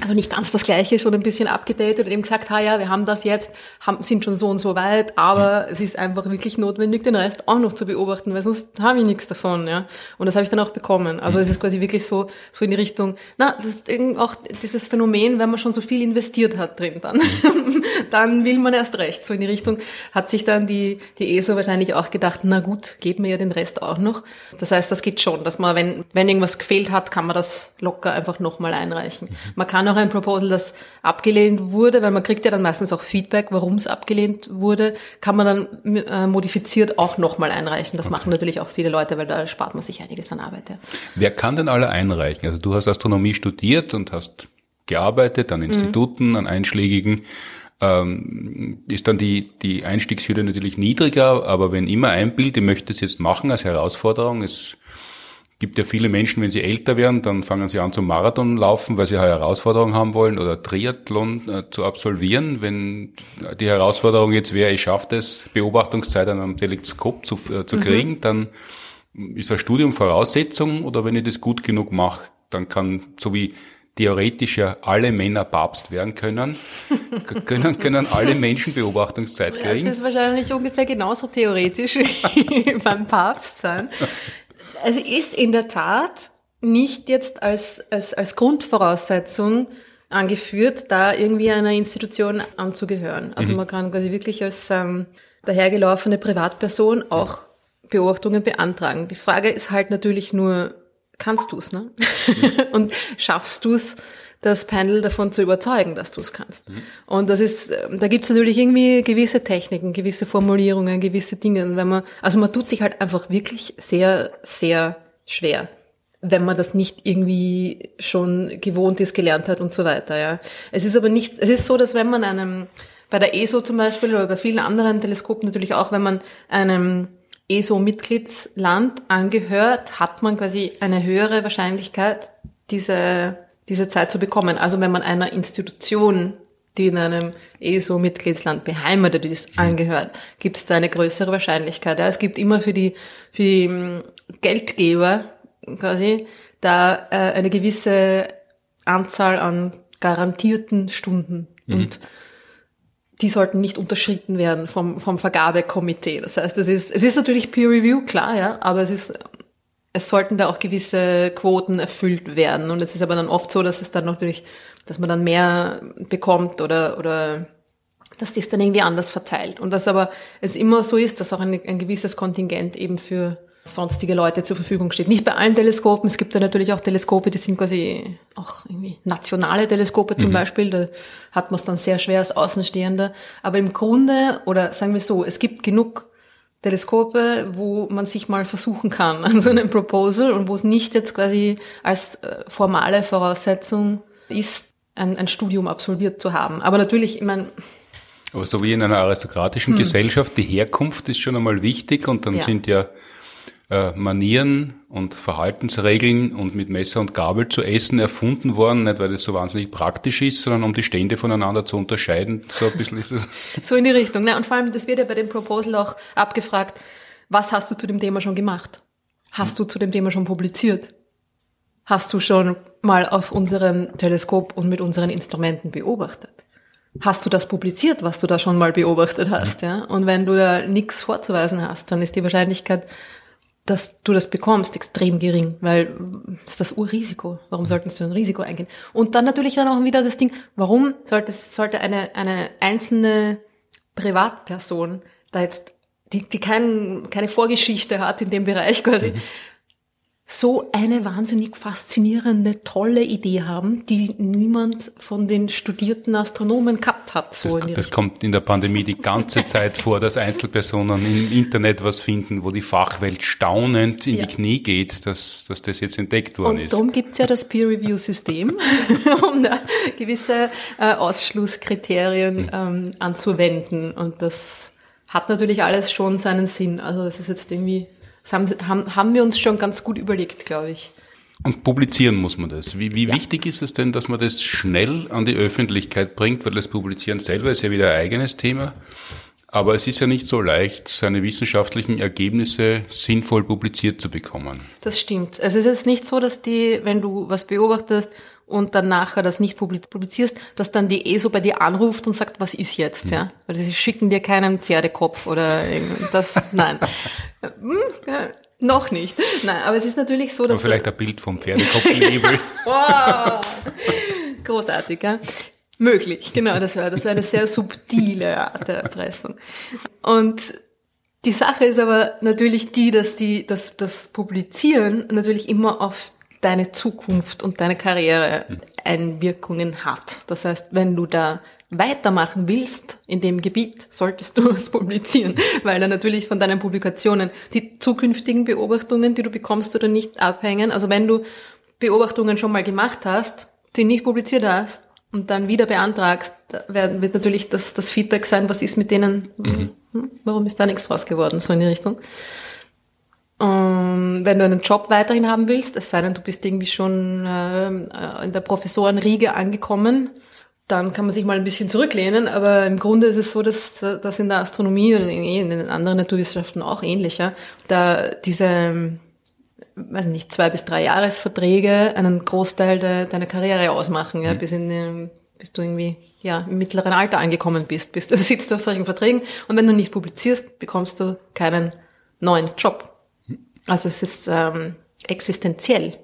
also nicht ganz das Gleiche, schon ein bisschen abgedatet und eben gesagt, ha ja, wir haben das jetzt, haben, sind schon so und so weit, aber mhm. es ist einfach wirklich notwendig, den Rest auch noch zu beobachten, weil sonst habe ich nichts davon, ja. Und das habe ich dann auch bekommen. Also mhm. es ist quasi wirklich so, so in die Richtung, na, das ist auch dieses Phänomen, wenn man schon so viel investiert hat drin, dann, dann will man erst recht. So in die Richtung hat sich dann die, die ESO wahrscheinlich auch gedacht, na gut, geben wir ja den Rest auch noch. Das heißt, das geht schon, dass man, wenn, wenn irgendwas gefehlt hat, kann man das locker einfach nochmal einreichen. Mhm. Man kann auch ein Proposal, das abgelehnt wurde, weil man kriegt ja dann meistens auch Feedback, warum es abgelehnt wurde, kann man dann äh, modifiziert auch nochmal einreichen. Das okay. machen natürlich auch viele Leute, weil da spart man sich einiges an Arbeit. Ja.
Wer kann denn alle einreichen? Also du hast Astronomie studiert und hast gearbeitet an Instituten, mhm. an einschlägigen ähm, ist dann die, die Einstiegshürde natürlich niedriger, aber wenn immer ein Bild, ich möchte es jetzt machen als Herausforderung, es gibt ja viele Menschen, wenn sie älter werden, dann fangen sie an zum Marathon laufen, weil sie eine Herausforderung haben wollen oder Triathlon äh, zu absolvieren. Wenn die Herausforderung jetzt wäre, ich schaffe es, Beobachtungszeit an einem Teleskop zu, äh, zu mhm. kriegen, dann ist ein Studium Voraussetzung oder wenn ich das gut genug mache, dann kann, so wie theoretisch ja alle Männer Papst werden können, können, können alle Menschen Beobachtungszeit kriegen.
Das ist wahrscheinlich ungefähr genauso theoretisch wie beim Papst sein. Also ist in der Tat nicht jetzt als, als, als Grundvoraussetzung angeführt, da irgendwie einer Institution anzugehören. Also mhm. man kann quasi wirklich als ähm, dahergelaufene Privatperson auch Beobachtungen beantragen. Die Frage ist halt natürlich nur, kannst du es, ne? Mhm. Und schaffst du es, das Panel davon zu überzeugen, dass du es kannst. Mhm. Und das ist, ähm, da gibt es natürlich irgendwie gewisse Techniken, gewisse Formulierungen, gewisse Dinge. Und wenn man, also man tut sich halt einfach wirklich sehr, sehr schwer wenn man das nicht irgendwie schon gewohnt ist, gelernt hat und so weiter. Ja. Es ist aber nicht, es ist so, dass wenn man einem, bei der ESO zum Beispiel oder bei vielen anderen Teleskopen natürlich auch, wenn man einem ESO-Mitgliedsland angehört, hat man quasi eine höhere Wahrscheinlichkeit, diese, diese Zeit zu bekommen. Also wenn man einer Institution, die in einem ESO-Mitgliedsland beheimatet ist, mhm. angehört, gibt es da eine größere Wahrscheinlichkeit. Ja, es gibt immer für die, für die hm, Geldgeber quasi da äh, eine gewisse Anzahl an garantierten Stunden mhm. und die sollten nicht unterschritten werden vom, vom Vergabekomitee. Das heißt, es ist, es ist natürlich Peer Review, klar, ja, aber es ist, es sollten da auch gewisse Quoten erfüllt werden. Und es ist aber dann oft so, dass es dann natürlich, dass man dann mehr bekommt oder, oder, dass das dann irgendwie anders verteilt. Und dass aber es immer so ist, dass auch ein, ein gewisses Kontingent eben für sonstige Leute zur Verfügung steht. Nicht bei allen Teleskopen. Es gibt da natürlich auch Teleskope, die sind quasi auch irgendwie nationale Teleskope zum mhm. Beispiel. Da hat man es dann sehr schwer als Außenstehender. Aber im Grunde, oder sagen wir so, es gibt genug Teleskope, wo man sich mal versuchen kann an so einem Proposal und wo es nicht jetzt quasi als äh, formale Voraussetzung ist, ein, ein Studium absolviert zu haben. Aber natürlich, ich meine,
aber so wie in einer aristokratischen hm. Gesellschaft, die Herkunft ist schon einmal wichtig und dann ja. sind ja äh, Manieren und Verhaltensregeln und mit Messer und Gabel zu essen erfunden worden, nicht weil das so wahnsinnig praktisch ist, sondern um die Stände voneinander zu unterscheiden. So ein bisschen ist es.
so in die Richtung. Ne? Und vor allem, das wird ja bei dem Proposal auch abgefragt, was hast du zu dem Thema schon gemacht? Hast du zu dem Thema schon publiziert? Hast du schon mal auf unserem Teleskop und mit unseren Instrumenten beobachtet? Hast du das publiziert, was du da schon mal beobachtet hast? Ja? Und wenn du da nichts vorzuweisen hast, dann ist die Wahrscheinlichkeit dass du das bekommst, extrem gering, weil ist das Urrisiko. Warum solltest du ein Risiko eingehen? Und dann natürlich dann auch wieder das Ding, warum sollte, sollte eine, eine einzelne Privatperson da jetzt, die, die kein, keine Vorgeschichte hat in dem Bereich quasi, mhm so eine wahnsinnig faszinierende, tolle Idee haben, die niemand von den studierten Astronomen gehabt hat.
So das, das kommt in der Pandemie die ganze Zeit vor, dass Einzelpersonen im Internet was finden, wo die Fachwelt staunend in ja. die Knie geht, dass, dass das jetzt entdeckt worden
Und
ist.
darum gibt's ja das Peer-Review-System, um da gewisse äh, Ausschlusskriterien ähm, anzuwenden. Und das hat natürlich alles schon seinen Sinn. Also es ist jetzt irgendwie das haben, haben, haben wir uns schon ganz gut überlegt, glaube ich.
Und publizieren muss man das. Wie, wie ja. wichtig ist es denn, dass man das schnell an die Öffentlichkeit bringt? Weil das Publizieren selber ist ja wieder ein eigenes Thema. Aber es ist ja nicht so leicht, seine wissenschaftlichen Ergebnisse sinnvoll publiziert zu bekommen.
Das stimmt. Es ist jetzt nicht so, dass die, wenn du was beobachtest und dann nachher das nicht publizierst, dass dann die ESO bei dir anruft und sagt, was ist jetzt, hm. ja? Weil sie schicken dir keinen Pferdekopf oder das, nein. Hm, noch nicht. Nein, aber es ist natürlich so, dass.
Aber vielleicht ein Bild vom Pferdekopfnebel.
wow. Großartig, ja? Möglich, genau, das wäre das wäre eine sehr subtile Art der Erpressung. Und die Sache ist aber natürlich die, dass die, dass das Publizieren natürlich immer auf deine Zukunft und deine Karriere Einwirkungen hat. Das heißt, wenn du da weitermachen willst in dem Gebiet, solltest du es publizieren, weil dann natürlich von deinen Publikationen die zukünftigen Beobachtungen, die du bekommst oder nicht, abhängen. Also wenn du Beobachtungen schon mal gemacht hast, die nicht publiziert hast und dann wieder beantragst, wird natürlich das, das Feedback sein, was ist mit denen, mhm. Hm, warum ist da nichts draus geworden, so in die Richtung. Und wenn du einen Job weiterhin haben willst, es sei denn, du bist irgendwie schon äh, in der Professorenriege angekommen, dann kann man sich mal ein bisschen zurücklehnen, aber im Grunde ist es so, dass das in der Astronomie und in den anderen Naturwissenschaften auch ähnlich, ja, da diese weiß nicht, zwei bis drei Jahresverträge einen Großteil de, deiner Karriere ausmachen, ja, mhm. bis in den, bis du irgendwie ja, im mittleren Alter angekommen bist. bist also sitzt du auf solchen Verträgen und wenn du nicht publizierst, bekommst du keinen neuen Job. Also es ist ähm, existenziell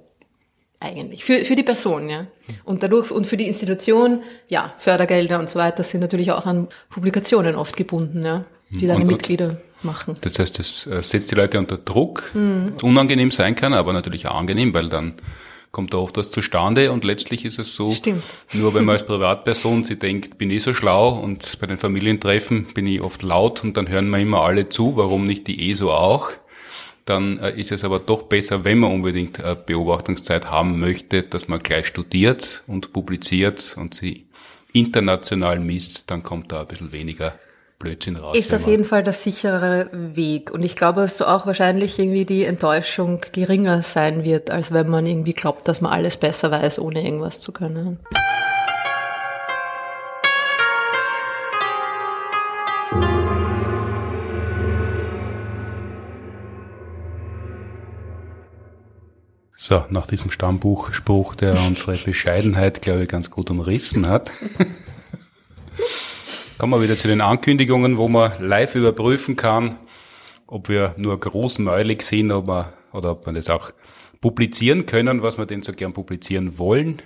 eigentlich für, für die Person, ja. Und dadurch und für die Institution, ja, Fördergelder und so weiter sind natürlich auch an Publikationen oft gebunden, ja, die deine Mitglieder machen.
Das heißt, das äh, setzt die Leute unter Druck, mhm. unangenehm sein kann, aber natürlich auch angenehm, weil dann kommt da oft was zustande und letztlich ist es so,
Stimmt.
nur wenn man als Privatperson sie denkt, bin ich so schlau und bei den Familientreffen bin ich oft laut und dann hören wir immer alle zu, warum nicht die ESO auch? Dann äh, ist es aber doch besser, wenn man unbedingt Beobachtungszeit haben möchte, dass man gleich studiert und publiziert und sie international misst, dann kommt da ein bisschen weniger Blödsinn raus.
Ist auf jeden Fall der sicherere Weg. Und ich glaube, dass so auch wahrscheinlich irgendwie die Enttäuschung geringer sein wird, als wenn man irgendwie glaubt, dass man alles besser weiß, ohne irgendwas zu können.
So, nach diesem Stammbuchspruch, der unsere Bescheidenheit, glaube ich, ganz gut umrissen hat. Kommen wir wieder zu den Ankündigungen, wo man live überprüfen kann, ob wir nur großmäulig sind ob wir, oder ob wir das auch publizieren können, was wir denn so gern publizieren wollen.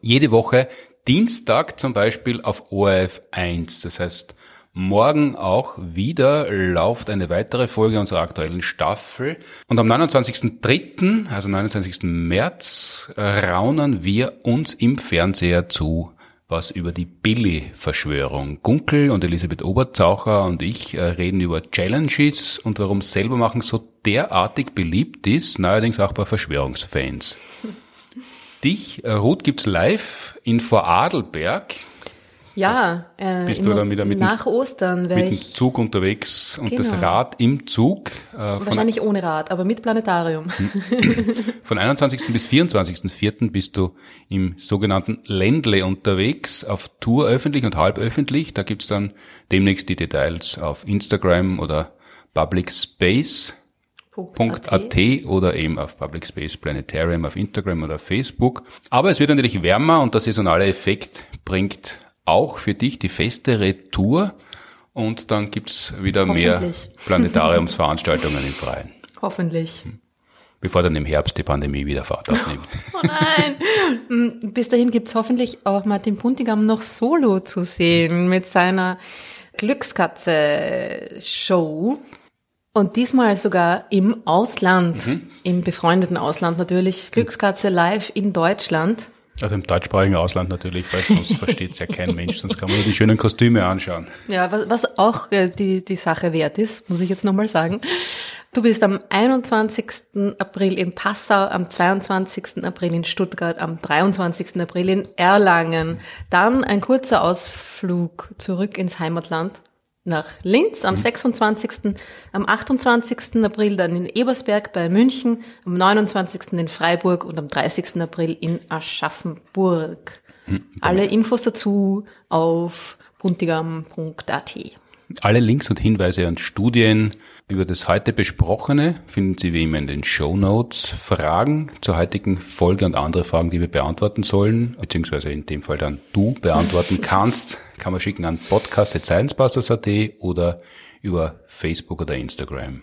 Jede Woche Dienstag zum Beispiel auf ORF 1. Das heißt, morgen auch wieder läuft eine weitere Folge unserer aktuellen Staffel. Und am 29.03., also 29. März, raunen wir uns im Fernseher zu was über die Billy-Verschwörung. Gunkel und Elisabeth Oberzaucher und ich äh, reden über Challenges und warum selber machen so derartig beliebt ist, neuerdings auch bei Verschwörungsfans. Dich, äh, Ruth, gibt's live in Vorarlberg.
Ja,
äh, bist du dann wieder mit
nach Ostern
mit dem Zug unterwegs und genau. das Rad im Zug.
Äh, Wahrscheinlich ohne Rad, aber mit Planetarium.
von 21. bis 24.04. bist du im sogenannten Ländle unterwegs, auf Tour öffentlich und halb öffentlich. Da gibt's dann demnächst die Details auf Instagram oder Public Space. .at oder eben auf Public Space Planetarium auf Instagram oder Facebook. Aber es wird natürlich wärmer und der saisonale Effekt bringt auch für dich die feste Retour und dann gibt's wieder mehr Planetariumsveranstaltungen im Freien.
Hoffentlich.
Bevor dann im Herbst die Pandemie wieder Fahrt aufnimmt.
Oh nein! Mm, bis dahin gibt's hoffentlich auch Martin Puntigam noch solo zu sehen mit seiner Glückskatze-Show. Und diesmal sogar im Ausland, mhm. im befreundeten Ausland natürlich. Glückskatze live in Deutschland.
Also im deutschsprachigen Ausland natürlich, weil sonst versteht es ja kein Mensch, sonst kann man nur die schönen Kostüme anschauen.
Ja, was, was auch äh, die, die Sache wert ist, muss ich jetzt nochmal sagen. Du bist am 21. April in Passau, am 22. April in Stuttgart, am 23. April in Erlangen. Dann ein kurzer Ausflug zurück ins Heimatland nach Linz am 26., mhm. am 28. April dann in Ebersberg bei München, am 29. in Freiburg und am 30. April in Aschaffenburg. Mhm. Alle Infos dazu auf puntigam.at.
Alle Links und Hinweise an Studien über das heute Besprochene finden Sie wie immer in den Show Notes. Fragen zur heutigen Folge und andere Fragen, die wir beantworten sollen, beziehungsweise in dem Fall dann du beantworten kannst, kann man schicken an podcast.sciencebusters.at oder über Facebook oder Instagram.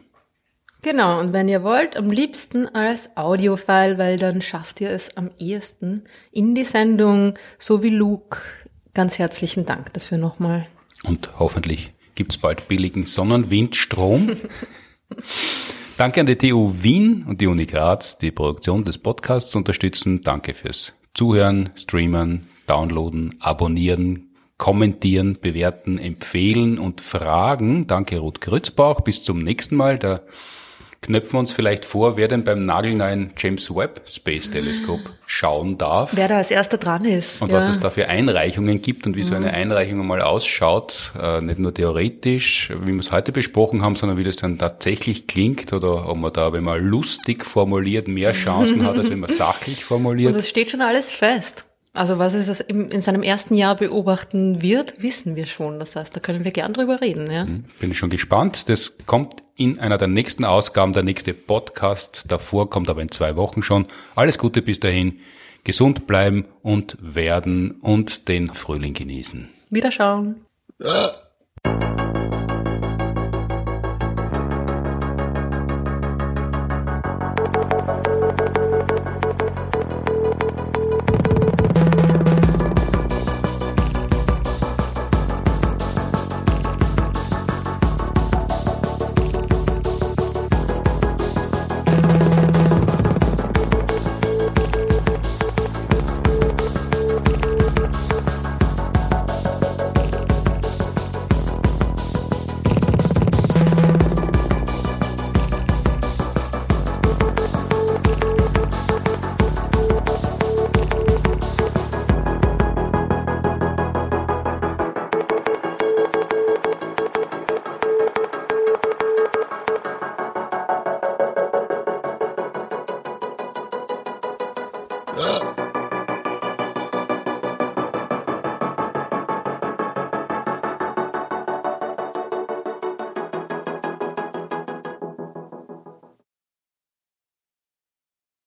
Genau, und wenn ihr wollt, am liebsten als Audiofile, weil dann schafft ihr es am ehesten in die Sendung, so wie Luke. Ganz herzlichen Dank dafür nochmal.
Und hoffentlich gibt es bald billigen Sonnenwindstrom. Danke an die TU Wien und die Uni Graz, die Produktion des Podcasts unterstützen. Danke fürs Zuhören, Streamen, Downloaden, Abonnieren, Kommentieren, Bewerten, Empfehlen und Fragen. Danke Ruth Grützbauch. Bis zum nächsten Mal. Der knöpfen wir uns vielleicht vor, wer denn beim nagelneuen James Webb Space Teleskop schauen darf.
Wer da als erster dran ist.
Und ja. was es da für Einreichungen gibt und wie so eine mhm. Einreichung mal ausschaut. Äh, nicht nur theoretisch, wie wir es heute besprochen haben, sondern wie das dann tatsächlich klingt oder ob man da, wenn man lustig formuliert, mehr Chancen hat, als wenn man sachlich formuliert.
Und es steht schon alles fest. Also was es in seinem ersten Jahr beobachten wird, wissen wir schon. Das heißt, da können wir gern drüber reden. Ja?
Mhm. Bin ich schon gespannt. Das kommt in einer der nächsten Ausgaben, der nächste Podcast. Davor kommt aber in zwei Wochen schon. Alles Gute bis dahin. Gesund bleiben und werden und den Frühling genießen.
Wiederschauen.